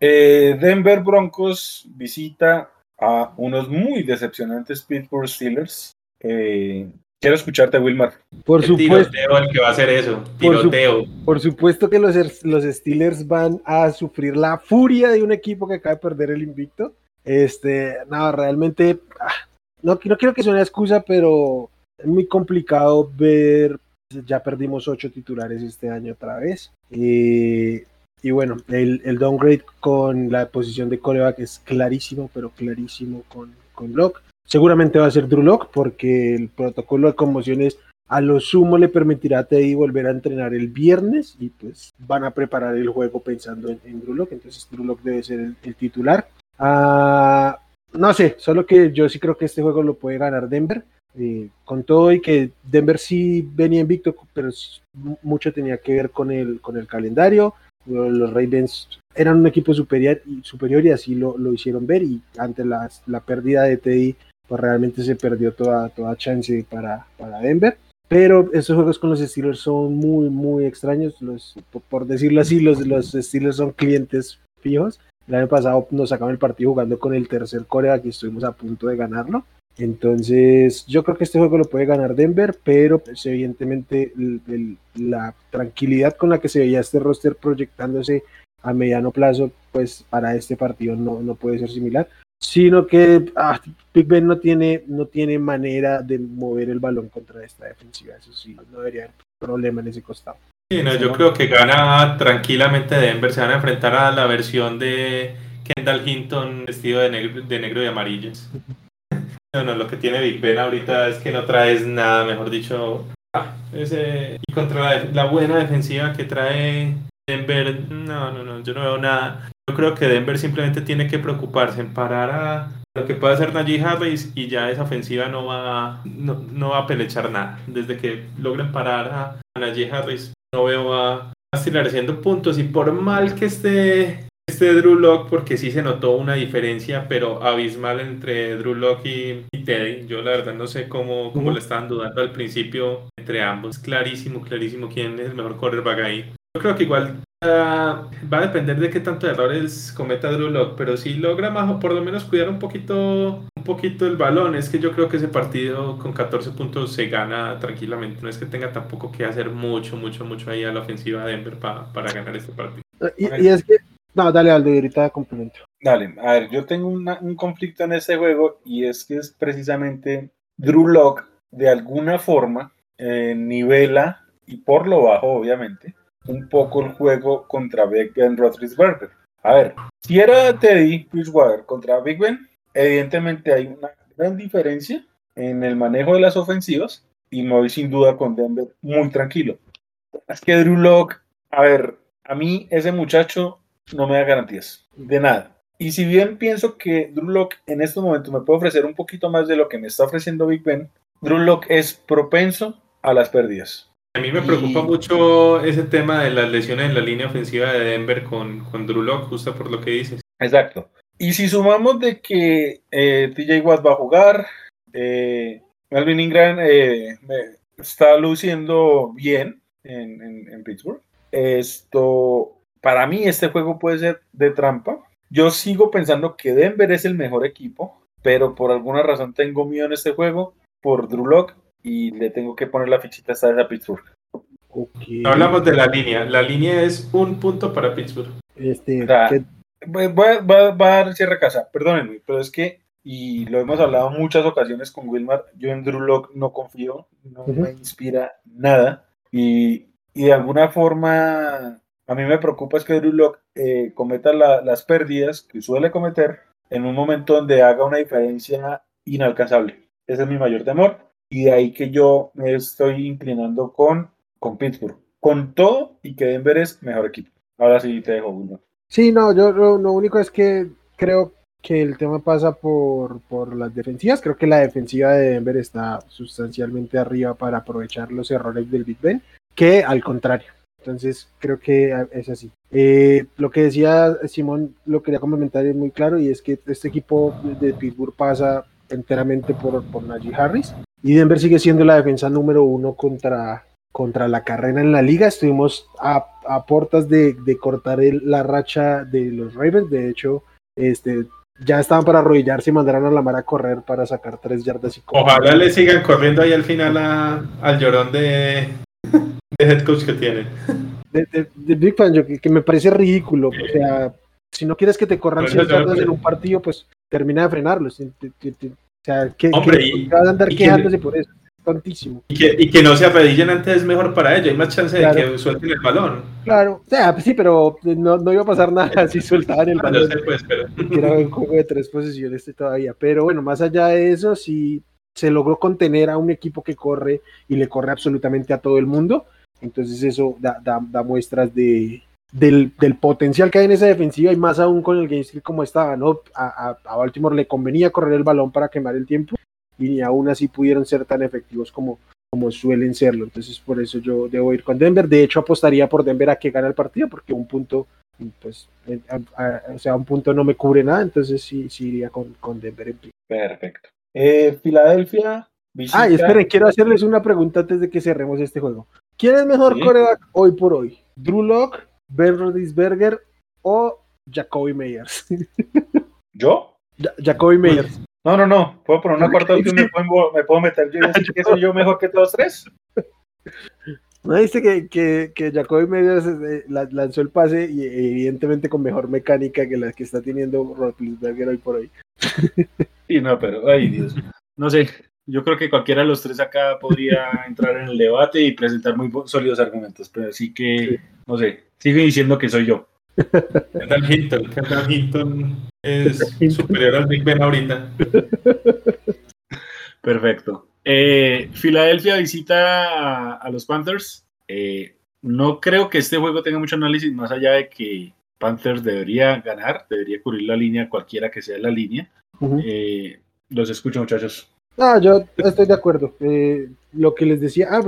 Eh, Denver Broncos visita a unos muy decepcionantes Pittsburgh Steelers. Eh, quiero escucharte, Wilmar. Por supuesto. el que va a hacer eso. Por, supuesto que los, los, Steelers van a sufrir la furia de un equipo que acaba de perder el invicto. Este, no, realmente, ah, no, no quiero que sea una excusa, pero es muy complicado ver. Ya perdimos ocho titulares este año otra vez. Eh, y bueno, el, el, downgrade con la posición de coreback es clarísimo, pero clarísimo con, con Locke. Seguramente va a ser Drew Locke porque el protocolo de conmociones a lo sumo le permitirá a Teddy volver a entrenar el viernes y pues van a preparar el juego pensando en, en Drew Locke. Entonces Drew Locke debe ser el, titular. Ah, no sé, solo que yo sí creo que este juego lo puede ganar Denver. Eh, con todo y que Denver sí venía invicto, pero mucho tenía que ver con el, con el calendario los Ravens eran un equipo superior, superior y así lo, lo hicieron ver y ante la, la, pérdida de Teddy pues realmente se perdió toda, toda chance para, para Denver. Pero estos juegos con los Steelers son muy, muy extraños. Los, por decirlo así, los, los Steelers son clientes fijos. El año pasado nos sacamos el partido jugando con el tercer Corea, que estuvimos a punto de ganarlo. Entonces, yo creo que este juego lo puede ganar Denver, pero pues, evidentemente la tranquilidad con la que se veía este roster proyectándose a mediano plazo, pues para este partido no, no puede ser similar, sino que ah, Big Ben no tiene, no tiene manera de mover el balón contra esta defensiva, eso sí, no debería haber problema en ese costado. Sí, no, yo creo que gana tranquilamente Denver, se van a enfrentar a la versión de Kendall Hinton vestido de negro, de negro y amarillo. No, no, lo que tiene Big Ben ahorita es que no traes nada, mejor dicho. Ah, y contra la, buena defensiva que trae Denver, no, no, no, yo no veo nada. Yo creo que Denver simplemente tiene que preocuparse en parar a lo que puede hacer Najee Harris y ya esa ofensiva no va, no, no va a pelechar nada. Desde que logren parar a, a Najee Harris, no veo a, a haciendo puntos y por mal que esté este Drew Lock porque sí se notó una diferencia, pero abismal entre Drew Lock y, Teddy. Yo la verdad no sé cómo, cómo le estaban dudando al principio entre ambos. Clarísimo, clarísimo quién es el mejor quarterback ahí. Yo creo que igual va a depender de qué tanto errores cometa Drew Lock, pero si logra más, por lo menos cuidar un poquito, un poquito el balón, es que yo creo que ese partido con 14 puntos se gana tranquilamente. No es que tenga tampoco que hacer mucho, mucho, mucho ahí a la ofensiva de Denver para ganar este partido. Y, y, es que, no, dale, Aldo, ahorita complemento. Dale, a ver, yo tengo un conflicto en este juego y es que es precisamente Drew Lock de alguna forma eh, nivela y por lo bajo, obviamente, un poco el juego contra Big Ben Roethlisberger. A ver, si era Teddy Bridgewater contra Big Ben, evidentemente hay una gran diferencia en el manejo de las ofensivas y me voy sin duda con Denver muy tranquilo. Es que Drew Locke, a ver, a mí ese muchacho no me da garantías de nada. Y si bien pienso que Drew Locke en estos momentos me puede ofrecer un poquito más de lo que me está ofreciendo Big Ben, Drew Locke es propenso a las pérdidas. A mí me preocupa mucho ese tema de las lesiones en la línea ofensiva de Denver con, con Drew Locke, justo por lo que dices. Exacto. Y si sumamos de que eh, TJ Watt va a jugar, eh, Melvin Ingram eh, está luciendo bien en, en, Pittsburgh. Esto, para mí, este juego puede ser de trampa. Yo sigo pensando que Denver es el mejor equipo, pero por alguna razón tengo miedo en este juego por Drew Locke y le tengo que poner la fichita esta vez a Pittsburgh. Hablamos de la línea. La línea es un punto para Pittsburgh. Este, va, a dar cierre casa, perdónenme, pero es que, y lo hemos hablado muchas ocasiones con Wilmar, yo en Drew Lock no confío, no me inspira nada, y, de alguna forma a mí me preocupa es que Drew Lock eh, cometa las pérdidas que suele cometer en un momento donde haga una diferencia inalcanzable. Ese es mi mayor temor y de ahí que yo me estoy inclinando con, con Pittsburgh, con todo y que Denver es mejor equipo. Ahora sí te dejo, uno. Sí, no, yo lo, único es que creo que el tema pasa por, por las defensivas. Creo que la defensiva de Denver está sustancialmente arriba para aprovechar los errores del Big Ben, que al contrario. Entonces, creo que es así. Eh, lo que decía Simón, lo quería complementar es muy claro, y es que este equipo de Pittsburgh pasa enteramente por, por Najee Harris. Y Denver sigue siendo la defensa número uno contra, contra la carrera en la liga. Estuvimos a, a portas de, de cortar la racha de los Ravens. De hecho, este, ya estaban para arrodillarse y mandaron a la mar a correr para sacar tres yardas. Y Ojalá le sigan corriendo ahí al final al llorón de, de head coach que tiene. De, de, Big Fan, que, que, me parece ridículo. O sea, si no quieres que te corran 100 yardas en un partido, pues termina de frenarlos. O sea, que, Hombre, vas a andar quejándose por eso. Tontísimo. Y que, y que no se arrodillen antes es mejor para ellos, hay más chance de que suelten el balón. Claro, o sea, pues sí, pero no, no iba a pasar nada si sueltaban el balón. No sé, pues, pero... Era un juego de tres posiciones todavía. Pero bueno, más allá de eso, si se logró contener a un equipo que corre y le corre absolutamente a todo el mundo. Entonces eso da, da, da muestras de, del, del, potencial que hay en esa defensiva y más aún con el game como estaba, ¿no? A, a, Baltimore le convenía correr el balón para quemar el tiempo y ni aún así pudieron ser tan efectivos como, como suelen serlo. Entonces por eso yo debo ir con Denver. De hecho apostaría por Denver a que gane el partido porque un punto, pues, o sea, un punto no me cubre nada, entonces sí, sí iría con, con Denver Perfecto. Eh, Filadelfia. Ah, y esperen, quiero hacerles una pregunta antes de que cerremos este juego. ¿Quién es mejor coreback hoy por hoy? ¿Drew Locke Ben Rodisberger o Jacoby Meyers. ¿Yo? Jacoby Meyers. No, no, no. Puedo poner una cuarta opción, me puedo, me puedo meter yo y decir que soy yo mejor que todos tres. No dice que, que, que Jacoby Meyers eh, lanzó el pase y evidentemente con mejor mecánica que la que está teniendo Rodisberger hoy por hoy. Sí, no, pero, ay Dios. No sé, yo creo que cualquiera de los tres acá podría entrar en el debate y presentar muy sólidos argumentos, pero así que, no sé, sigue diciendo que soy yo. Kendall Hinton, Kendall Hinton es superior al Big Ben ahorita. Perfecto. Eh, Filadelfia visita a, los Panthers. Eh, no creo que este juego tenga mucho análisis más allá de que Panthers debería ganar, debería cubrir la línea cualquiera que sea la línea. Eh, los escucho muchachos. Ah, yo estoy de acuerdo. Eh, lo que les decía, ah,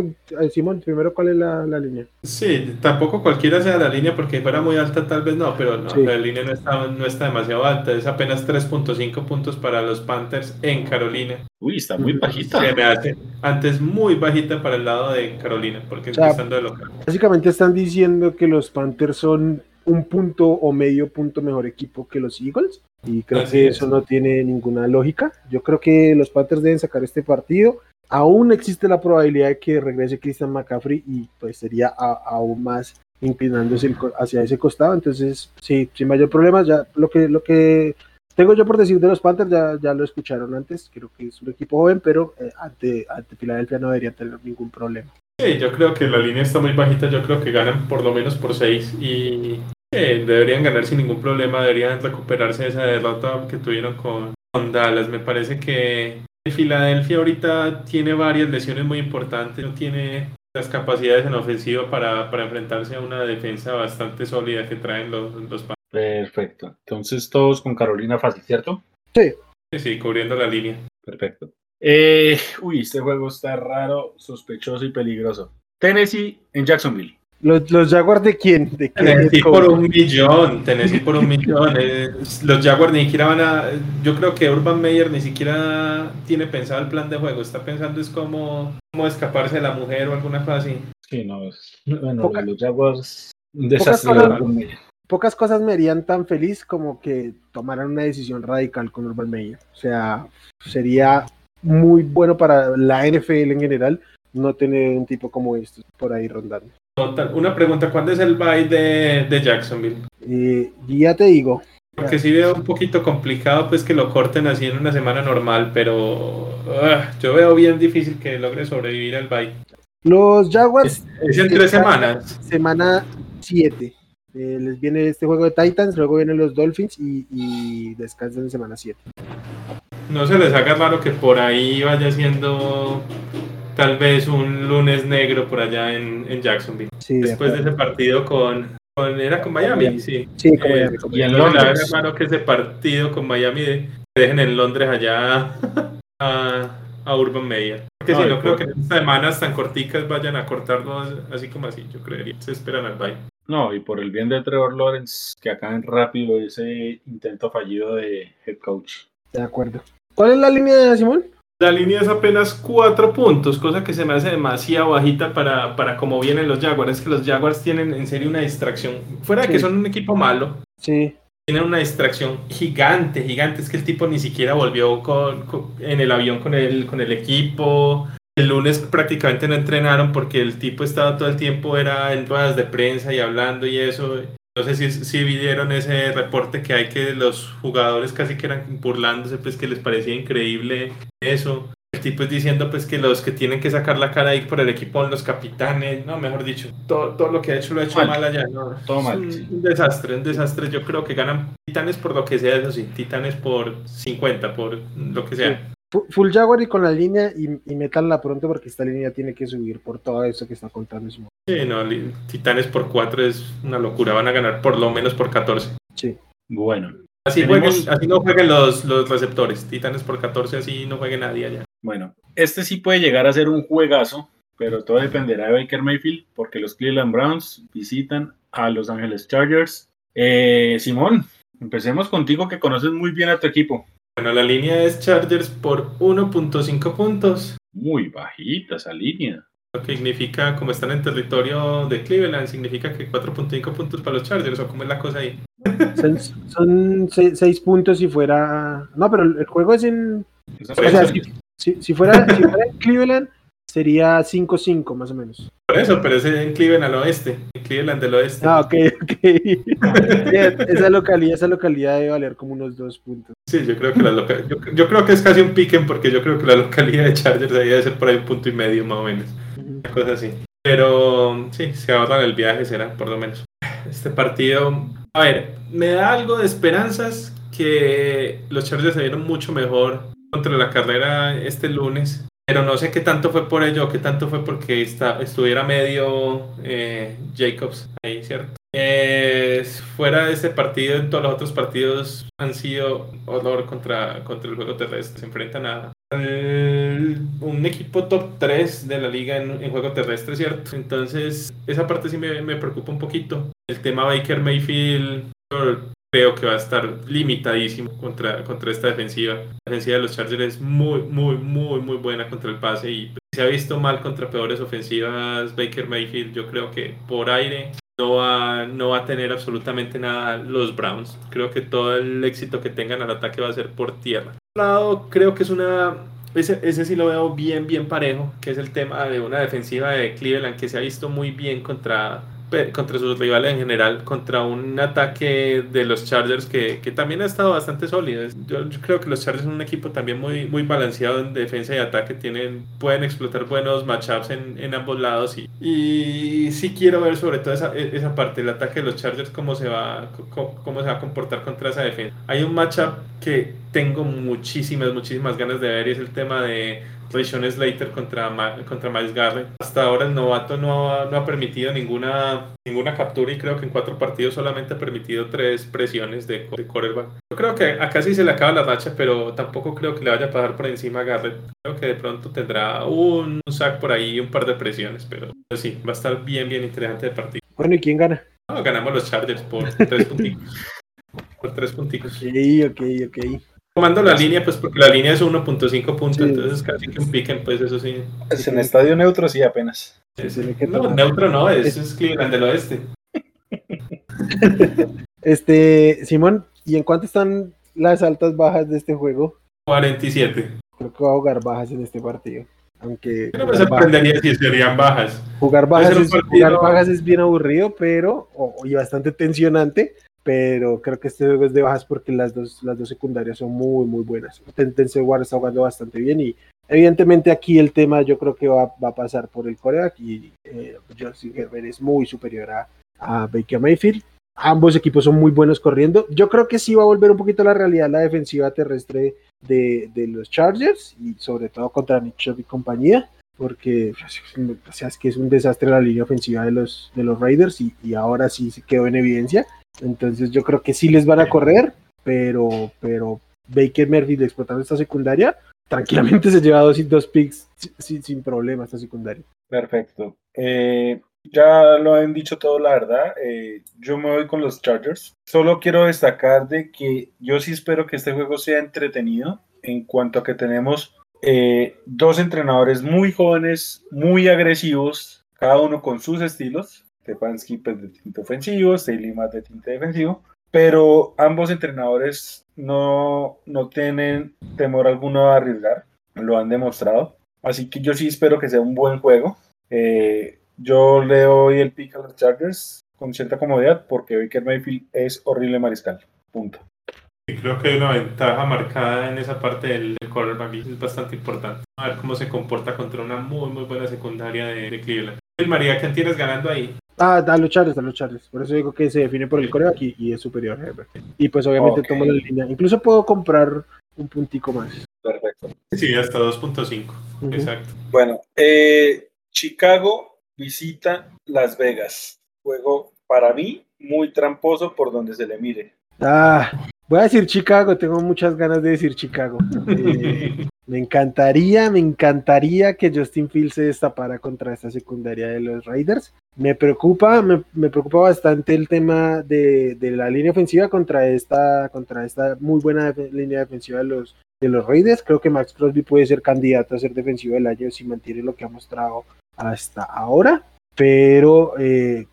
Simón, primero, ¿cuál es la, la, línea? Sí, tampoco cualquiera sea la línea porque fuera muy alta, tal vez no, pero no, la línea no está, no está demasiado alta, es apenas 3.5 puntos para los Panthers en Carolina. Uy, está muy bajita. me hace antes muy bajita para el lado de Carolina, porque empezando de local. Básicamente están diciendo que los Panthers son un punto o medio punto mejor equipo que los Eagles. Y creo que eso no tiene ninguna lógica. Yo creo que los Panthers deben sacar este partido aún existe la probabilidad de que regrese Christian McCaffrey y pues sería aún más inclinándose hacia ese costado. Entonces, sí, sin mayor problema, ya lo que, lo que tengo yo por decir de los Panthers, ya, ya lo escucharon antes, creo que es un equipo joven, pero eh, ante, ante Filadelfia no debería tener ningún problema. Sí, yo creo que la línea está muy bajita, yo creo que ganan por lo menos por 6 y deberían ganar sin ningún problema, deberían recuperarse de esa derrota que tuvieron con, con Dallas. Me parece que Filadelfia ahorita tiene varias lesiones muy importantes, no tiene las capacidades en ofensiva para, enfrentarse a una defensa bastante sólida que traen los, los Perfecto. Entonces todos con Carolina fácil, ¿cierto? Sí. Sí, sí, cubriendo la línea. Perfecto. Eh, uy, este juego está raro, sospechoso y peligroso. Tennessee en Jacksonville. ¿Los, los Jaguars de quién? ¿De Tennessee por un millón, Tennessee por un millón. Eh, los Jaguars ni siquiera van a. Yo creo que Urban Meyer ni siquiera tiene pensado el plan de juego. Está pensando es cómo, cómo escaparse de la mujer o alguna cosa así. Sí, no, es, bueno, los Jaguars. pocas, cosas, pocas cosas me harían tan feliz como que tomaran una decisión radical con Urban Meyer. O sea, sería muy bueno para la NFL en general no tener un tipo como este por ahí rondando. Una pregunta, ¿cuándo es el bye de, de Jacksonville? Eh, ya te digo. Porque sí veo un poquito complicado pues que lo corten así en una semana normal, pero ah, yo veo bien difícil que logre sobrevivir al bye. Los Jaguars... Es, en tres semanas. Semana 7. Eh, les viene este juego de Titans, luego vienen los Dolphins y, y descansan en semana 7. No se les haga raro que por ahí vaya siendo tal vez un lunes negro por allá en, en Jacksonville. Después de, ese partido con, con, Era con Miami, sí. Sí, con eh, Y en Londres. hermano que ese partido con Miami dejen en Londres allá a, a Urban Meyer. Porque si no, creo que en estas semanas tan corticas vayan a cortarlo así como así, yo creería. Se esperan al bye. No, y por el bien de Trevor Lawrence, que acaben rápido ese intento fallido de head coach. De acuerdo. ¿Cuál es la línea de Simón? La línea es apenas cuatro puntos, cosa que se me hace demasiado bajita para, para cómo vienen los Jaguars. Es que los Jaguars tienen en serio una distracción. Fuera de que son un equipo malo, sí. tienen una distracción gigante, gigante. Es que el tipo ni siquiera volvió con, en el avión con el, con el equipo. El lunes prácticamente no entrenaron porque el tipo estaba todo el tiempo era en ruedas de prensa y hablando y eso. No sé si, si vieron ese reporte que hay que los jugadores casi que eran burlándose, pues que les parecía increíble eso. El tipo es diciendo pues que los que tienen que sacar la cara ahí por el equipo son los capitanes, no, mejor dicho, todo, todo lo que ha hecho lo ha hecho mal, allá, no, todo mal. Un, desastre, un desastre. Yo creo que ganan titanes por lo que sea, eso sí, titanes por 50, por lo que sea. Full Jaguar y con la línea y, y metanla pronto porque esta línea tiene que subir por todo eso que está contando. Sí, no, Titanes por 4 es una locura, van a ganar por lo menos por 14. Sí. Bueno. Así, así no jueguen los, los receptores, Titanes por 14, así no juegue nadie allá. Bueno, este sí puede llegar a ser un juegazo, pero todo dependerá de Baker Mayfield porque los Cleveland Browns visitan a Los Angeles Chargers. Eh, Simón, empecemos contigo que conoces muy bien a tu equipo. Bueno, la línea es Chargers por 1.5 puntos. Muy bajita esa línea. Lo que significa, como están en territorio de Cleveland, significa que 4.5 puntos para los Chargers, o cómo es la cosa ahí. Son 6 puntos si fuera. No, pero el juego es en. O sea, si, si, fuera, si fuera en Cleveland, sería 5-5 más o menos. Por eso, pero es en Cleveland al oeste, en Cleveland del oeste. Ah, ok, ok. esa localidad, esa localidad debe valer como unos dos puntos. Sí, yo creo que la yo, creo que es casi un piquen porque yo creo que la localidad de Chargers debe ser por ahí un punto y medio más o menos. Una cosa así. Pero sí, se ahorran el viaje, será, por lo menos. Este partido, a ver, me da algo de esperanzas que los Chargers se vieron mucho mejor contra la carrera este lunes pero no sé qué tanto fue por ello, qué tanto fue porque estuviera medio eh, Jacobs ahí, ¿cierto? fuera de ese partido, en todos los otros partidos han sido horror contra, contra el juego terrestre. Se enfrentan a un equipo top 3 de la liga en, juego terrestre, ¿cierto? Entonces, esa parte sí me, me preocupa un poquito. El tema Baker Mayfield, creo que va a estar limitadísimo contra, contra esta defensiva. La defensiva de los Chargers es muy, muy, muy, muy buena contra el pase y se ha visto mal contra peores ofensivas. Baker Mayfield, yo creo que por aire no va, no va a tener absolutamente nada los Browns. Creo que todo el éxito que tengan al ataque va a ser por tierra. Por lado, creo que es una ese, ese, sí lo veo bien, bien parejo, que es el tema de una defensiva de Cleveland que se ha visto muy bien contra contra sus rivales en general, contra un ataque de los Chargers que, que también ha estado bastante sólido. Yo, creo que los Chargers son un equipo también muy, muy balanceado en defensa y ataque, tienen, pueden explotar buenos matchups en, en ambos lados y, y sí quiero ver sobre todo esa, esa parte, el ataque de los Chargers, cómo se, va, cómo, cómo se va a comportar contra esa defensa. Hay un matchup que tengo muchísimas, muchísimas ganas de ver y es el tema de Rayshon Slater contra, contra Miles Garrett. Hasta ahora el novato no ha, no ha permitido ninguna, ninguna captura y creo que en cuatro partidos solamente ha permitido tres presiones de, de quarterback. Yo creo que acá sí se le acaba la racha, pero tampoco creo que le vaya a pasar por encima a Garrett. Creo que de pronto tendrá un, sack por ahí y un par de presiones, pero sí, va a estar bien, bien interesante el partido. Bueno, ¿y quién gana? ganamos los Chargers por tres puntitos. por tres puntitos. Ok, ok, ok tomando la línea, pues porque la línea es 1.5 puntos, entonces casi que un piquen, pues eso sí. Es en estadio neutro sí apenas. no, neutro no, es, es Cleveland del oeste. este, Simón, ¿y en cuánto están las altas bajas de este juego? 47. Creo que va a jugar bajas en este partido. Aunque. No me sorprendería si serían bajas. Jugar bajas, es, jugar bajas es bien aburrido, pero. y bastante tensionante pero creo que este juego es de bajas porque las dos, las dos secundarias son muy, muy buenas. Tendense War está jugando bastante bien y evidentemente aquí el tema yo creo que va, va a pasar por el coreback y eh, Justin Herbert es muy superior a, a Baker Mayfield. Ambos equipos son muy buenos corriendo. Yo creo que sí va a volver un poquito a la realidad la defensiva terrestre de, de los Chargers y sobre todo contra Nick y compañía porque o sea, es que es un desastre la línea ofensiva de los, de los Raiders y, y ahora sí se quedó en evidencia entonces yo creo que sí les van a correr, pero, pero Baker Murphy explotando esta secundaria, tranquilamente se lleva dos, dos picks sin, sin problema esta secundaria. Perfecto. Eh, ya lo han dicho todo, la verdad. Eh, yo me voy con los Chargers. Solo quiero destacar de que yo sí espero que este juego sea entretenido en cuanto a que tenemos eh, dos entrenadores muy jóvenes, muy agresivos, cada uno con sus estilos. Stefanski pues, de tinte ofensivo, Staley más de tinte defensivo, pero ambos entrenadores no, no tienen temor alguno a arriesgar, lo han demostrado, así que yo sí espero que sea un buen juego. Eh, yo le doy el pick a los Chargers con cierta comodidad porque Baker Mayfield es horrible mariscal, punto. Creo que hay una ventaja marcada en esa parte del, quarterback, es bastante importante. A ver cómo se comporta contra una muy, muy buena secundaria de, de Cleveland. María, ¿quién tienes ganando ahí? Ah, a los Charles, a los Charles. Por eso digo que se define por el coreback y, es superior Y pues obviamente tomo la línea. Incluso puedo comprar un puntico más. Perfecto. Sí, hasta 2.5. Exacto. Bueno, eh, Chicago visita Las Vegas. Juego para mí muy tramposo por donde se le mire. Ah, voy a decir Chicago, tengo muchas ganas de decir Chicago. Eh, me encantaría, me encantaría que Justin Fields se destapara contra esta secundaria de los Raiders. Me preocupa, me, preocupa bastante el tema de, la línea ofensiva contra esta, contra esta muy buena línea defensiva de los, de los Raiders. Creo que Max Crosby puede ser candidato a ser defensivo del año si mantiene lo que ha mostrado hasta ahora. Pero eh,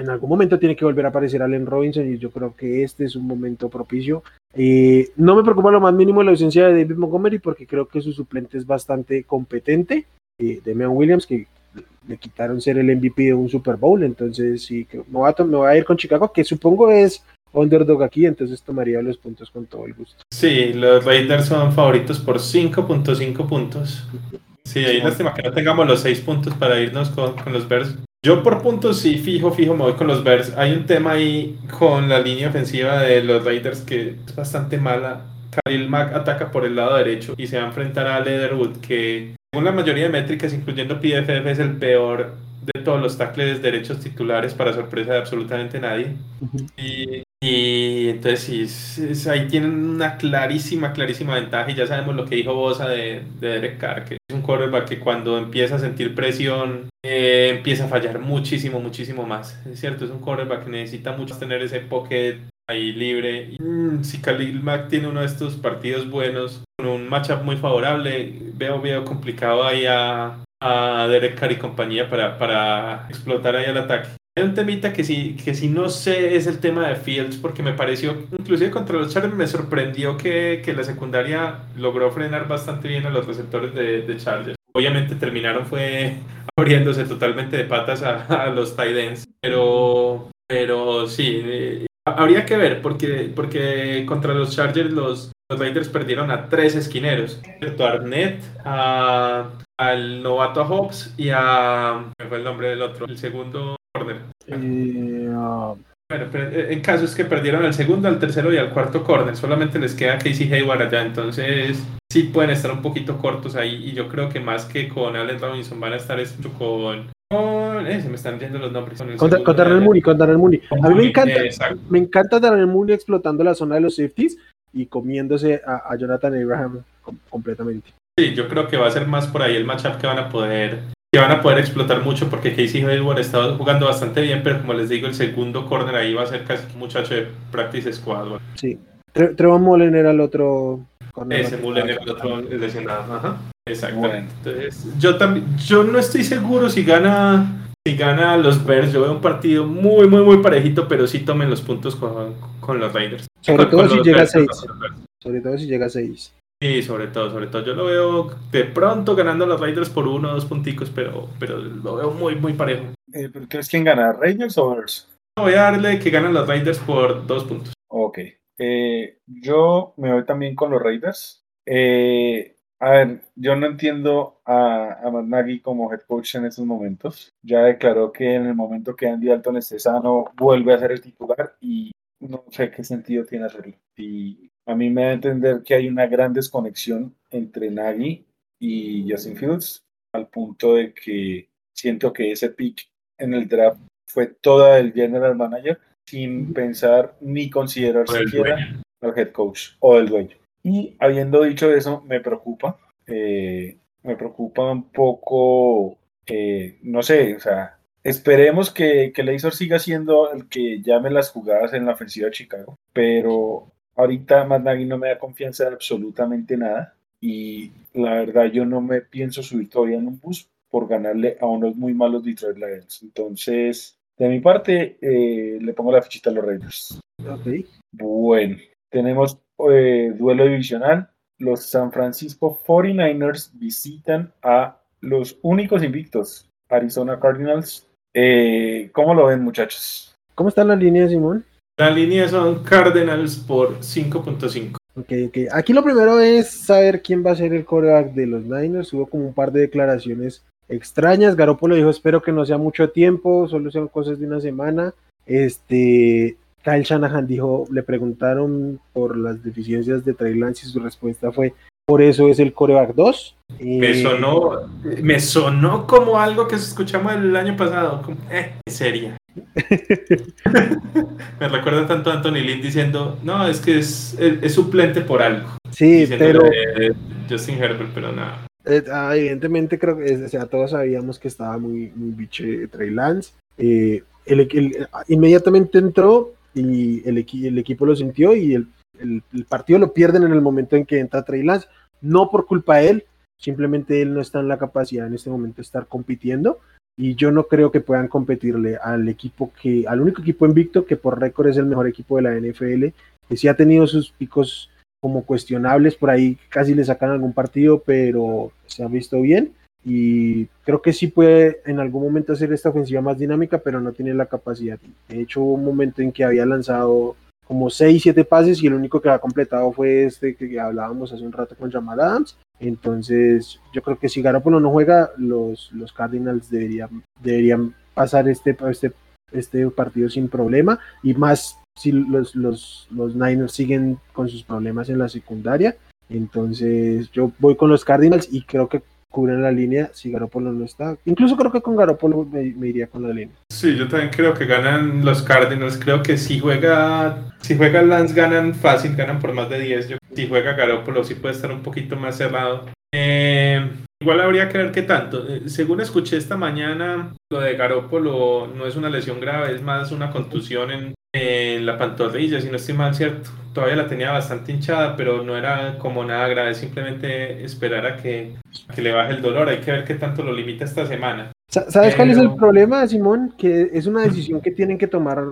en algún momento tiene que volver a aparecer Allen Robinson y yo creo que este es un momento propicio. Eh, no me preocupa lo más mínimo la ausencia de David Montgomery porque creo que su suplente es bastante competente. Eh, Demian Williams, que le quitaron ser el MVP de un Super Bowl, entonces sí, que me voy, a, me voy a ir con Chicago, que supongo es underdog aquí, entonces tomaría los puntos con todo el gusto. Sí, los Raiders son favoritos por 5.5 puntos. Sí, ahí lástima que no tengamos los 6 puntos para irnos con, con, los Bears. Yo por puntos sí, fijo, fijo, me voy con los Bears. Hay un tema ahí con la línea ofensiva de los Raiders que es bastante mala. Khalil Mack ataca por el lado derecho y se va a enfrentar a Leatherwood, que según la mayoría de métricas, incluyendo PFF, es el peor de todos los tackles derechos titulares para sorpresa de absolutamente nadie. Y Y entonces sí, ahí tienen una clarísima, clarísima ventaja y ya sabemos lo que dijo Bosa de, de Derek Carr, que es un quarterback que cuando empieza a sentir presión eh, empieza a fallar muchísimo, muchísimo más. Es cierto, es un quarterback que necesita mucho tener ese pocket ahí libre. Y, mm, si Khalil Mack tiene uno de estos partidos buenos, con un matchup muy favorable, veo, veo complicado ahí a, a Derek Carr y compañía para, para explotar ahí el ataque. Hay un temita que si, que si no sé es el tema de Fields, porque me pareció, inclusive contra los Chargers, me sorprendió que, que la secundaria logró frenar bastante bien a los receptores de, Chargers. Obviamente terminaron fue abriéndose totalmente de patas a, los tight ends, pero, pero sí, eh, habría que ver, porque, porque contra los Chargers los, los Raiders perdieron a tres esquineros, a Arnett, a, al novato Hobbs y a... ¿Cuál fue el nombre del otro? El segundo corner. Eh, ah, Bueno, pero en caso es que perdieron al segundo, al tercero y al cuarto corner. Solamente les queda Casey Hayward allá. Entonces, sí pueden estar un poquito cortos ahí. Y yo creo que más que con Allen Robinson van a estar esto con. con eh, se me están yendo los nombres. Con contra, contra Darnell Mooney, con Darnell Mooney. con A mí me encanta, eh, exacto. me encanta Darnell Mooney explotando la zona de los safeties y comiéndose a, a Jonathan Abraham com- completamente. Sí, yo creo que va a ser más por ahí el matchup que van a poder que van a poder explotar mucho porque Casey Hayward está jugando bastante bien, pero como les digo, el segundo corner ahí va a ser casi un muchacho de practice squad. Sí. Tre- Trevon Mullen era el otro. cornerback Ese Mullen estaba el otro lesionado. Ajá. Exactamente. Entonces, yo también, yo no estoy seguro si gana, si gana los Bears. Yo veo un partido muy, muy, muy parejito, pero sí tomen los puntos con, con los Raiders. Sobre Con- todo con si los llega a Bears, seis. con los Bears. Sobre todo si llega a 6. Sí, sobre todo, sobre todo. Yo lo veo de pronto ganando a los Raiders por uno o dos punticos, pero, pero lo veo muy, muy parejo. Eh, ¿Entonces quién gana? ¿Rangers o Bears? Voy a darle que ganan los Raiders por dos puntos. Ok. Eh, yo me voy también con los Raiders. Eh, a ver, yo no entiendo a, a Matt Nagy como head coach en estos momentos. Ya declaró que en el momento que Andy Dalton esté sano, vuelve a ser el titular y no sé qué sentido tiene hacerlo. Y a mí me da a entender que hay una gran desconexión entre Nagy y Justin Fields, al punto de que siento que ese pick en el draft fue toda del general manager sin pensar ni considerar el siquiera dueño. al head coach o el dueño. Y habiendo dicho eso, me preocupa, eh, me preocupa un poco, eh, no sé, o sea, esperemos que, que siga siendo el que llame las jugadas en la ofensiva de Chicago, pero ahorita Nagy no me da confianza en absolutamente nada y la verdad yo no me pienso subir todavía en un bus por ganarle a unos muy malos Detroit Lions. Entonces, de mi parte, eh, le pongo la fichita a los Raiders. Ok. Bueno, tenemos eh, duelo divisional. Los San Francisco 49ers visitan a los únicos invictos, Arizona Cardinals. Eh, ¿Cómo lo ven, muchachos? ¿Cómo está la línea, Simón? La línea son Cardinals por 5.5. Ok, ok. Aquí lo primero es saber quién va a ser el coreback de los Niners. Hubo como un par de declaraciones extrañas. Garoppolo dijo, espero que no sea mucho tiempo, solo sean cosas de una semana. Este, Kyle Shanahan dijo, le preguntaron por las deficiencias de Trey Lance y su respuesta fue, por eso es el coreback 2. Me Eh, sonó, me sonó como algo que escuchamos el año pasado. Como, eh, seria. me recuerda tanto a Anthony Lynn diciendo, no, es que es, es, es suplente por algo. Sí, pero de Justin Herbert, pero nada. Eh, ah, evidentemente creo que o sea, todos sabíamos que estaba muy, muy biche Trey Lance. Eh, el, el- inmediatamente entró y el, el equipo lo sintió y el partido lo pierden en el momento en que entra Trey Lance. No por culpa de él, simplemente él no está en la capacidad en este momento de estar compitiendo. Y yo no creo que puedan competirle al equipo que, al único equipo invicto que por récord es el mejor equipo de la NFL, que sí ha tenido sus picos como cuestionables, por ahí casi le sacan algún partido, pero se ha visto bien y creo que sí puede en algún momento hacer esta ofensiva más dinámica, pero no tiene la capacidad. De hecho, hubo un momento en que había lanzado como 6, 7 pases y el único que ha completado fue este que hablábamos hace un rato con Jamal Adams. Entonces, yo creo que si Garoppolo no juega, los, los Cardinals deberían, deberían pasar este, este, este partido sin problema y más si los, los, los Niners siguen con sus problemas en la secundaria. Entonces yo voy con los Cardinals y creo que cubren la línea si Garoppolo no está. Incluso creo que con Garoppolo me, iría con la línea. Sí, yo también creo que ganan los Cardinals. Creo que si juega, si juega Lance ganan fácil, ganan por más de 10. Yo, si juega Garoppolo sí puede estar un poquito más cerrado. Eh, igual habría que ver qué tanto. Eh, según escuché esta mañana, lo de Garoppolo no es una lesión grave, es más una contusión en, en la pantorrilla, si no estoy mal, ¿cierto? Todavía la tenía bastante hinchada, pero no era como nada grave, simplemente esperar a que, que le baje el dolor. Hay que ver qué tanto lo limita esta semana. ¿Sabes cuál es el problema, Simón? Que es una decisión que tienen que tomar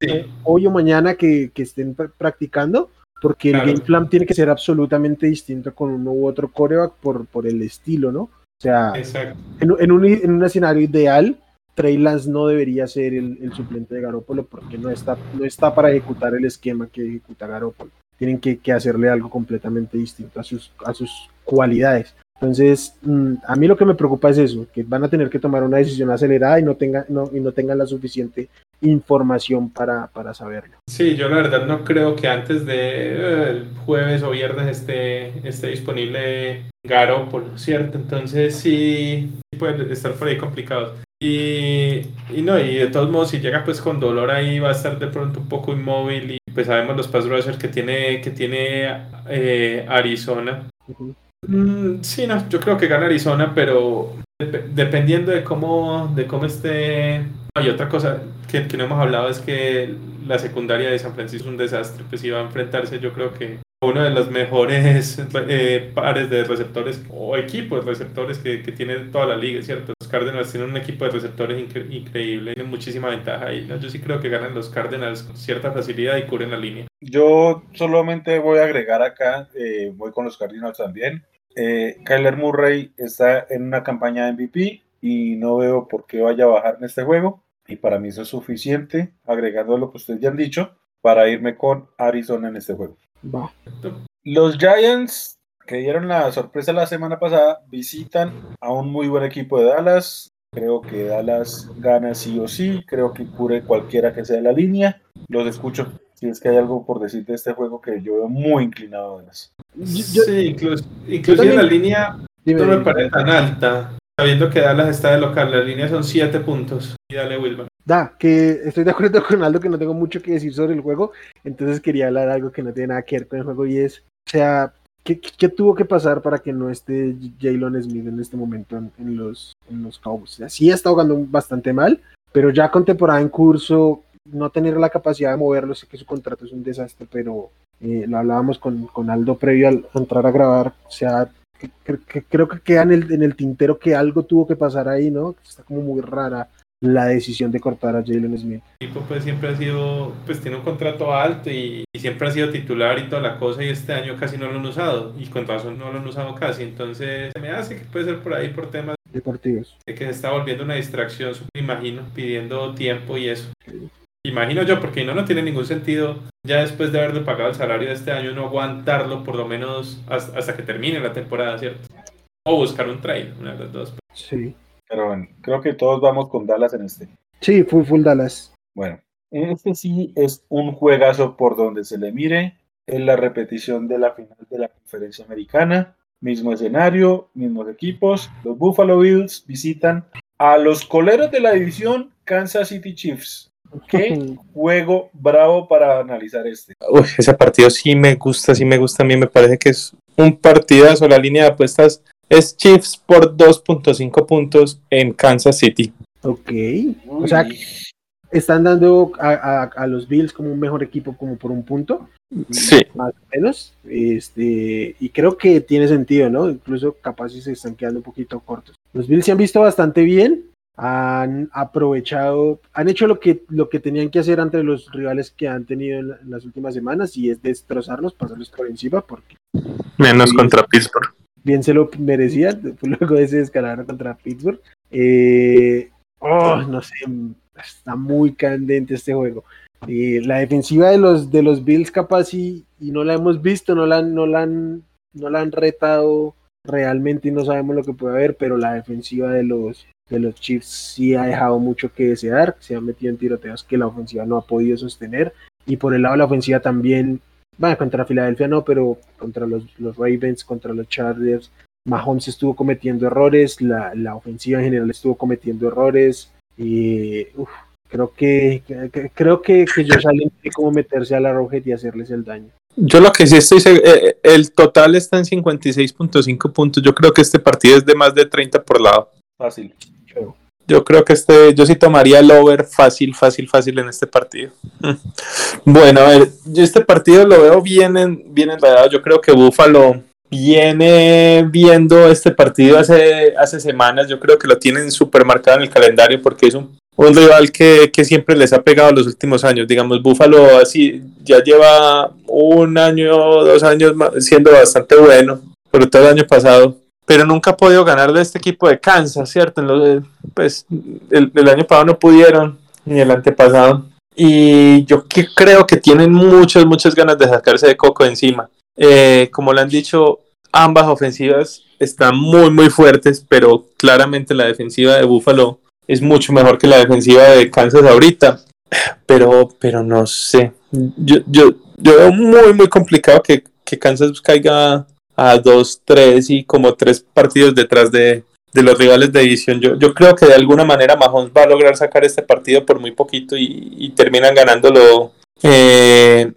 eh, hoy o mañana que, que estén practicando, porque el game plan tiene que ser absolutamente distinto con uno u otro coreback por, por el estilo, ¿no? O sea, en, en, un, en un escenario ideal, Trey Lance no debería ser el, suplente de Garoppolo porque no está, no está para ejecutar el esquema que ejecuta Garoppolo. Tienen que, hacerle algo completamente distinto a sus, a sus cualidades. Entonces, mm, a mí lo que me preocupa es eso, que van a tener que tomar una decisión acelerada y no, tenga, no, y no tengan la suficiente información para, para saberlo. Sí, yo la verdad no creo que antes de eh, el jueves o viernes esté, esté disponible Garoppolo, ¿cierto? Entonces sí, puede estar por ahí complicado. Y, y, no, y de todos modos, si llega pues con dolor ahí, va a estar de pronto un poco inmóvil. Y pues sabemos los pass rushers que tiene, que tiene eh, Arizona. Mm, sí, no, yo creo que gana Arizona, pero dependiendo de cómo, de cómo esté. Hay otra cosa que, que, no hemos hablado es que la secundaria de San Francisco es un desastre. Pues iba a enfrentarse, yo creo que uno de los mejores eh, pares de receptores o equipos de receptores que, que, tiene toda la liga, ¿cierto? Los Cardinals tienen un equipo de receptores increíble, tienen muchísima ventaja ahí. Yo sí creo que ganan los Cardinals con cierta facilidad y cubren la línea. Yo solamente voy a agregar acá, eh, voy con los Cardinals también. Eh, Kyler Murray está en una campaña de MVP y no veo por qué vaya a bajar en este juego. Y para mí eso es suficiente, agregando lo que ustedes ya han dicho, para irme con Arizona en este juego. Los Giants, que dieron la sorpresa la semana pasada, visitan a un muy buen equipo de Dallas. Creo que Dallas gana sí o sí. Creo que cubre cualquiera que sea la línea. Los escucho. Si es que hay algo por decir de este juego que yo veo muy inclinado a Dallas. sí, incluso, la línea no me parece tan alta. Sabiendo que Dallas está de local, la línea son 7 puntos. Y dale, Wilman. Da, que estoy de acuerdo con Aldo que no tengo mucho que decir sobre el juego, entonces quería hablar de algo que no tiene nada que ver con el juego y es, o sea, ¿qué, qué tuvo que pasar para que no esté Jalen Smith en este momento en, los, en los Cowboys? O sea, sí está jugando bastante mal, pero ya con temporada en curso, no tener la capacidad de moverlo, sé que su contrato es un desastre, pero eh, lo hablábamos con, con, Aldo previo al entrar a grabar, o sea, que, creo que queda en el, en el tintero que algo tuvo que pasar ahí, ¿no? Está como muy rara la decisión de cortar a Jalen Smith. El equipo pues siempre ha sido, pues tiene un contrato alto y, siempre ha sido titular y toda la cosa y este año casi no lo han usado y con razón no lo han usado casi, entonces se me hace que puede ser por ahí por temas deportivos. De que se está volviendo una distracción, me imagino, pidiendo tiempo y eso. Imagino yo, porque no, no tiene ningún sentido ya después de haberle pagado el salario de este año no aguantarlo por lo menos hasta, hasta que termine la temporada, ¿cierto? O buscar un trade, una de las dos. Sí. Pero bueno, creo que todos vamos con Dallas en este. Sí, full, full Dallas. Bueno, este sí es un juegazo por donde se le mire. Es la repetición de la final de la conferencia americana. Mismo escenario, mismos equipos. Los Buffalo Bills visitan a los coleros de la división Kansas City Chiefs. Qué juego bravo para analizar este. Uy, ese partido sí me gusta, sí me gusta. A mí me parece que es un partidazo. La línea de apuestas es Chiefs por 2.5 puntos en Kansas City. Ok. O sea, están dando a, los Bills como un mejor equipo como por un punto. Sí. Más o menos. Este, y creo que tiene sentido, ¿no? Incluso capaz si se están quedando un poquito cortos. Los Bills se han visto bastante bien. Han aprovechado, han hecho lo que, lo que tenían que hacer ante los rivales que han tenido en, las últimas semanas y es destrozarlos, pasarlos por encima. Porque Menos contra Pittsburgh bien se lo merecía luego de ese descalabro contra Pittsburgh. Eh, oh, no sé, está muy candente este juego. Eh, la defensiva de los, de los Bills capaz y, y, no la hemos visto, no la, no, la han, no la han retado realmente y no sabemos lo que puede haber, pero la defensiva de los, de los Chiefs sí ha dejado mucho que desear, se han metido en tiroteos que la ofensiva no ha podido sostener y por el lado de la ofensiva también bueno, contra Filadelfia no, pero contra los, los Ravens, contra los Chargers, Mahomes estuvo cometiendo errores, la, la ofensiva en general estuvo cometiendo errores. Y uf, creo que, que- creo que, que Josh Allen tiene como meterse a la Rojet y hacerles el daño. Yo lo que sí estoy seg- eh, el total está en 56.5 puntos. Yo creo que este partido es de más de 30 por lado. Fácil. Yo creo que este, yo sí tomaría el over fácil, fácil, fácil en este partido. Bueno, a ver, yo este partido lo veo bien, en, bien enredado. Yo creo que Buffalo viene viendo este partido hace, hace semanas. Yo creo que lo tienen súper marcado en el calendario porque es un, rival que, que siempre les ha pegado los últimos años. Digamos, Buffalo así ya lleva un año, dos años siendo bastante bueno, sobre todo el año pasado pero nunca ha podido ganarle a este equipo de Kansas, ¿cierto? En lo- pues el, el año pasado no pudieron, ni el antepasado. Y yo creo que tienen muchas, muchas ganas de sacarse de Coco encima. Eh, como le han dicho, ambas ofensivas están muy, muy fuertes, pero claramente la defensiva de Buffalo es mucho mejor que la defensiva de Kansas ahorita. Pero, pero no sé. Yo, yo, yo veo muy, muy complicado que, que Kansas caiga a dos, tres y como tres partidos detrás de, de los rivales de división. Yo, yo creo que de alguna manera Mahomes va a lograr sacar este partido por muy poquito y, terminan ganándolo. Eh,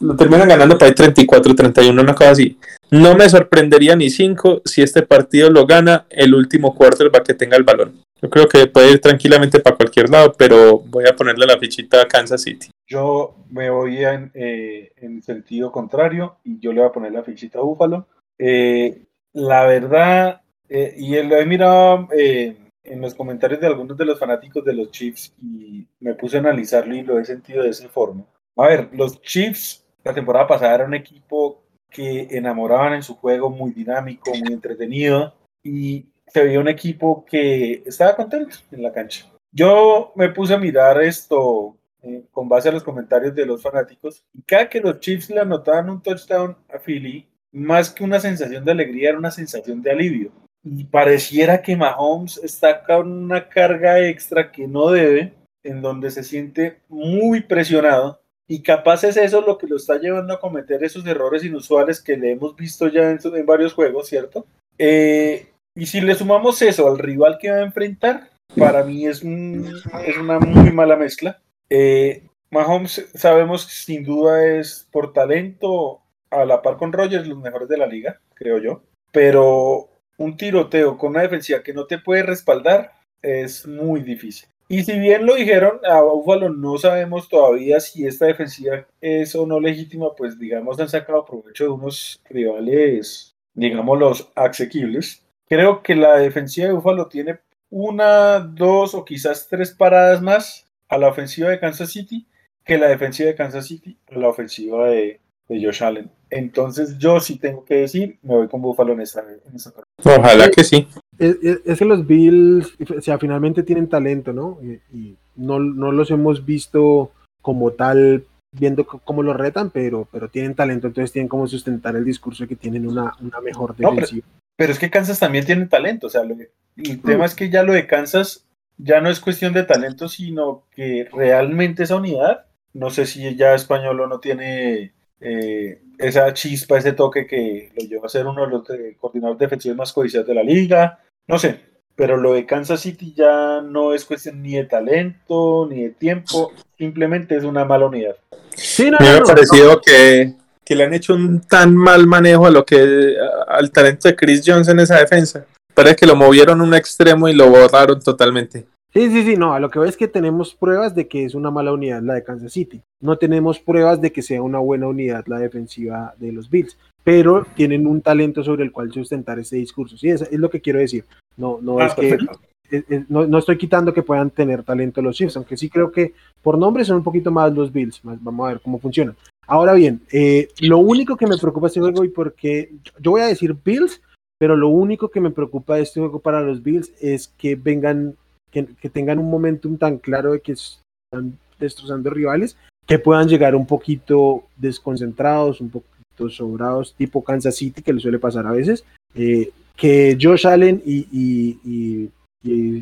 lo terminan ganando para ahí 34, 31, una cosa así. No me sorprendería ni cinco si este partido lo gana el último quarterback que tenga el balón. Yo creo que puede ir tranquilamente para cualquier lado, pero voy a ponerle la fichita a Kansas City. Yo me voy en, eh, en sentido contrario y yo le voy a poner la fichita a Búfalo. Eh, la verdad, eh, y lo he mirado eh, en los comentarios de algunos de los fanáticos de los Chiefs y me puse a analizarlo y lo he sentido de esa forma. A ver, los Chiefs la temporada pasada era un equipo que enamoraban en su juego, muy dinámico, muy entretenido y se veía un equipo que estaba contento en la cancha. Yo me puse a mirar esto eh, con base a los comentarios de los fanáticos y cada que los Chiefs le anotaban un touchdown a Philly, más que una sensación de alegría, era una sensación de alivio. Y pareciera que Mahomes está con una carga extra que no debe, en donde se siente muy presionado y capaz es eso lo que lo está llevando a cometer esos errores inusuales que le hemos visto ya en, en varios juegos, ¿cierto? Eh, y si le sumamos eso al rival que va a enfrentar, para mí es, un, es una muy mala mezcla. Eh, Mahomes sabemos que sin duda es por talento a la par con Rogers los mejores de la liga, creo yo. Pero un tiroteo con una defensiva que no te puede respaldar es muy difícil. Y si bien lo dijeron, a Buffalo no sabemos todavía si esta defensiva es o no legítima, pues digamos han sacado provecho de unos rivales, digamos los asequibles. Creo que la defensiva de Buffalo tiene una, dos o quizás tres paradas más a la ofensiva de Kansas City que la defensiva de Kansas City a la ofensiva de, de Josh Allen. Entonces yo sí tengo que decir, me voy con Buffalo en esta, en esta Ojalá que sí. Es, es- es que los Bills, o sea, finalmente tienen talento, ¿no? Y, y no, no los hemos visto como tal, viendo cómo los retan, pero, pero tienen talento, entonces tienen como sustentar el discurso de que tienen una, una mejor No, pero- defensiva. Pero es que Kansas también tiene talento, o sea, lo- el tema es que ya lo de Kansas ya no es cuestión de talento, sino que realmente esa unidad, no sé si ya Español no tiene eh, esa chispa, ese toque que lo lleva a ser uno de los coordinadores defensivos más codiciados de la liga, no sé, pero lo de Kansas City ya no es cuestión ni de talento, ni de tiempo, simplemente es una mala unidad. Sí, no, A mí no, me ha no, parecido que, que le han hecho un tan mal manejo a lo que al talento de Chris Jones en esa defensa. Parece que lo movieron a un extremo y lo borraron totalmente. Sí, sí, sí, no, a lo que veo es que tenemos pruebas de que es una mala unidad la de Kansas City. No tenemos pruebas de que sea una buena unidad la defensiva de los Bills, pero tienen un talento sobre el cual sustentar ese discurso. Sí, es, es lo que quiero decir. No, no Ah, es que perfecto. es- es- no, no estoy quitando que puedan tener talento los Chiefs, aunque sí creo que por nombre son un poquito más los Bills. Más- Vamos a ver cómo funciona. Ahora bien, eh, lo único que me preocupa este juego y porque yo voy a decir Bills, pero lo único que me preocupa de este juego para los Bills es que vengan que, que tengan un momentum tan claro de que están destrozando rivales, que puedan llegar un poquito desconcentrados, un poquito sobrados, tipo Kansas City, que le suele pasar a veces, eh, que Josh Allen y,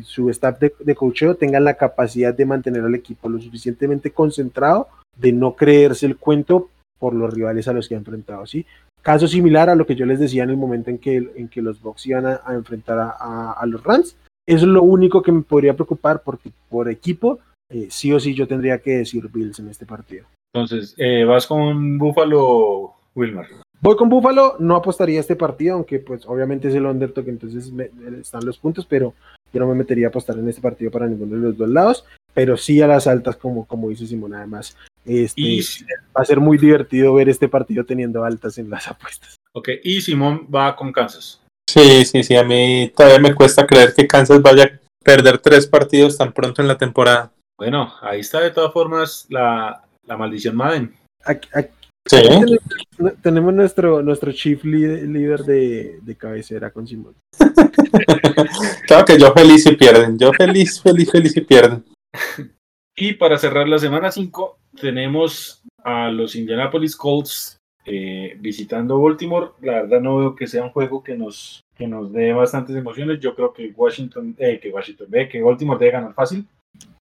su staff de, de coacheo tengan la capacidad de mantener al equipo lo suficientemente concentrado, de no creerse el cuento por los rivales a los que ha enfrentado, ¿sí? caso similar a lo que yo les decía en el momento en que, en que los Bucks iban a, enfrentar a, los Rams. Eso es lo único que me podría preocupar porque por equipo, eh, sí o sí yo tendría que decir Bills en este partido. Entonces, eh, ¿vas con Buffalo, Wilmar? Voy con Buffalo, no apostaría a este partido, aunque pues obviamente es el underdog, entonces me, están los puntos, pero yo no me metería a apostar en este partido para ninguno de los dos lados, pero sí a las altas, como, como dice Simón, además. Este, Y- va a ser muy divertido ver este partido teniendo altas en las apuestas. Ok, y Simón va con Kansas. Sí, sí, sí, a mí todavía me cuesta creer que Kansas vaya a perder tres partidos tan pronto en la temporada. Bueno, ahí está de todas formas la, la maldición Madden. Aquí, aquí Sí, tenemos, tenemos nuestro, nuestro chief líder de, de cabecera con Simón. claro que yo feliz si pierden, yo feliz, feliz, feliz si pierden. Y para cerrar la semana 5, tenemos a los Indianapolis Colts eh, visitando Baltimore. La verdad no veo que sea un juego que nos, que nos dé bastantes emociones. Yo creo que Washington, eh, que Washington ve, que Baltimore debe ganar fácil.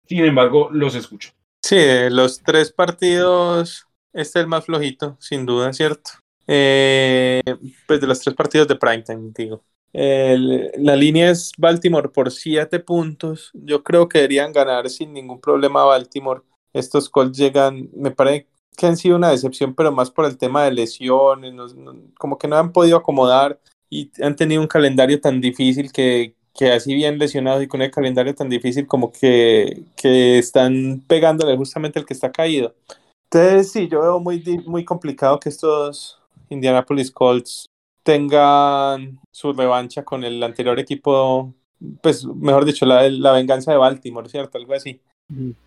Sin embargo, los escucho. Sí, los tres partidos, este es el más flojito, sin duda, ¿cierto? Eh, pues de los tres partidos de primetime, digo. El- la línea es Baltimore por siete puntos. Yo creo que deberían ganar sin ningún problema Baltimore. Estos Colts llegan, me parece que han sido una decepción, pero más por el tema de lesiones, como que no han podido acomodar y han tenido un calendario tan difícil que, que así bien lesionados y con el calendario tan difícil como que, que están pegándole justamente al que está caído. Entonces sí, yo veo muy, muy complicado que estos Indianapolis Colts tengan su revancha con el anterior equipo, pues mejor dicho, la, la venganza de Baltimore, ¿cierto? Algo así.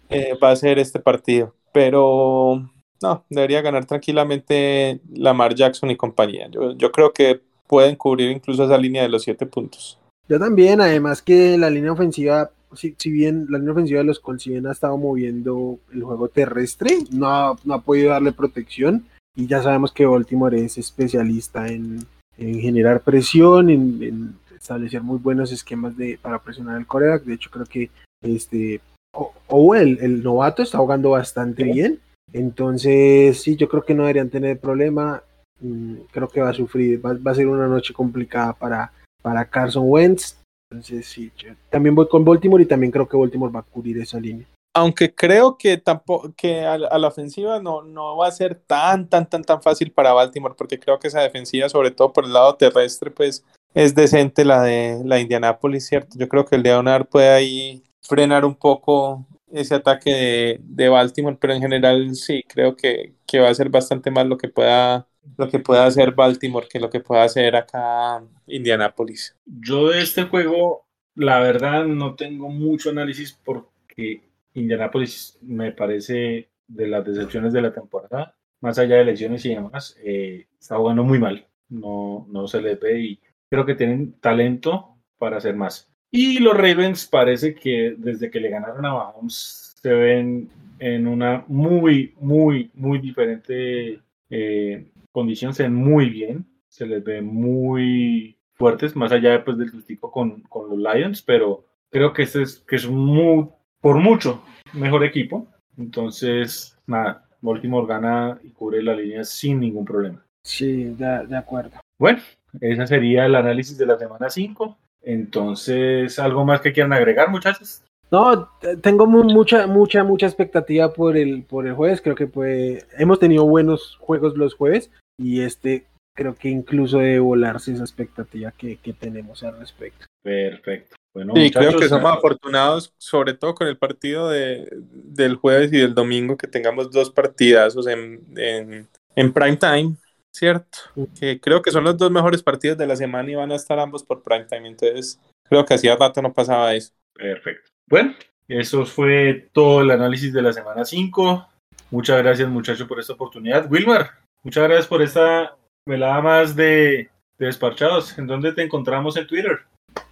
Eh, va a ser este partido. Pero no, debería ganar tranquilamente Lamar Jackson y compañía. Yo, yo creo que pueden cubrir incluso esa línea de los siete puntos. Yo también, además que la línea ofensiva, si, si bien la línea ofensiva de los Colts, si bien ha estado moviendo el juego terrestre, no ha, no ha podido darle protección. Y ya sabemos que Baltimore es especialista en, en generar presión, en, en establecer muy buenos esquemas de, para presionar al coreback. De hecho, creo que este o, o el, el novato está jugando bastante bien. Entonces, sí, yo creo que no deberían tener problema. Mm, Creo que va a sufrir, va, va a ser una noche complicada para, para Carson Wentz. Entonces, sí, yo también voy con Baltimore y también creo que Baltimore va a cubrir esa línea. Aunque creo que tampoco que a, la- ofensiva no, no va a ser tan, tan, tan, tan fácil para Baltimore, porque creo que esa defensiva, sobre todo por el lado terrestre, pues es decente la de la Indianapolis, ¿cierto? Yo creo que el Leonard puede ahí frenar un poco ese ataque de, de Baltimore, pero en general sí, creo que, que va a ser bastante más lo que pueda lo que pueda hacer Baltimore que lo que pueda hacer acá Indianapolis. Yo de este juego, la verdad, no tengo mucho análisis porque Indianapolis me parece de las decepciones de la temporada, más allá de lesiones y demás, eh, está jugando muy mal. No, no se les ve y creo que tienen talento para hacer más. Y los Ravens parece que desde que le ganaron a Mahomes se ven en una muy, muy, muy diferente eh, condición, se ven muy bien, se les ve muy fuertes, más allá pues, del tipo con, con los Lions, pero creo que este es, que es muy, por mucho mejor equipo. Entonces, nada, Baltimore gana y cubre la línea sin ningún problema. Sí, de, de acuerdo. Bueno, ese sería el análisis de la semana 5. Entonces, ¿algo más que quieran agregar, muchachos? No, tengo mu- mucha, mucha, mucha expectativa por el, por el jueves. Creo que pues, hemos tenido buenos juegos los jueves y este creo que incluso debe volarse esa expectativa que, que tenemos al respecto. Perfecto. Bueno, Sí, creo muchachos, que somos afortunados, sobre todo con el partido de, del jueves y del domingo, que tengamos dos partidazos en, en, en prime time, ¿cierto? Que creo que son los dos mejores partidos de la semana y van a estar ambos por prime time, entonces creo que hacía rato no pasaba eso. Perfecto. Bueno, eso fue todo el análisis de la semana 5. Muchas gracias, muchachos, por esta oportunidad. Wilmar, muchas gracias por esta velada más de, de despachados. ¿En dónde te encontramos en Twitter?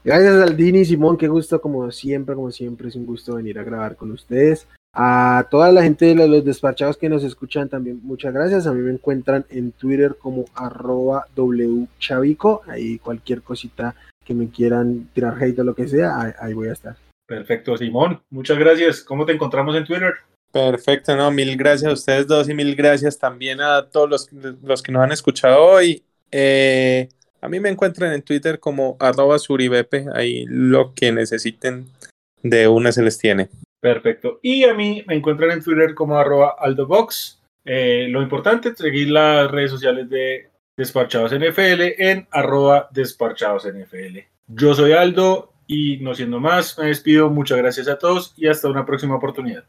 Gracias Aldini y Simón, qué gusto como siempre, como siempre, es un gusto venir a grabar con ustedes. A toda la gente de los, los despachados que nos escuchan también, muchas gracias. A mí me encuentran en Twitter como arroba wchavico, ahí cualquier cosita que me quieran tirar hate o lo que sea, ahí, ahí voy a estar. Perfecto, Simón. Muchas gracias. ¿Cómo te encontramos en Twitter? Perfecto, no, mil gracias a ustedes dos y mil gracias también a todos los, los que nos han escuchado hoy. Eh, a mí me encuentran en Twitter como arroba suribepe, ahí lo que necesiten de una se les tiene. Perfecto. Y a mí me encuentran en Twitter como arroba aldobox. Eh, lo importante, seguir las redes sociales de Desparchados NFL en arroba desparchados NFL. Yo soy Aldo y no siendo más, me despido. Muchas gracias a todos y hasta una próxima oportunidad.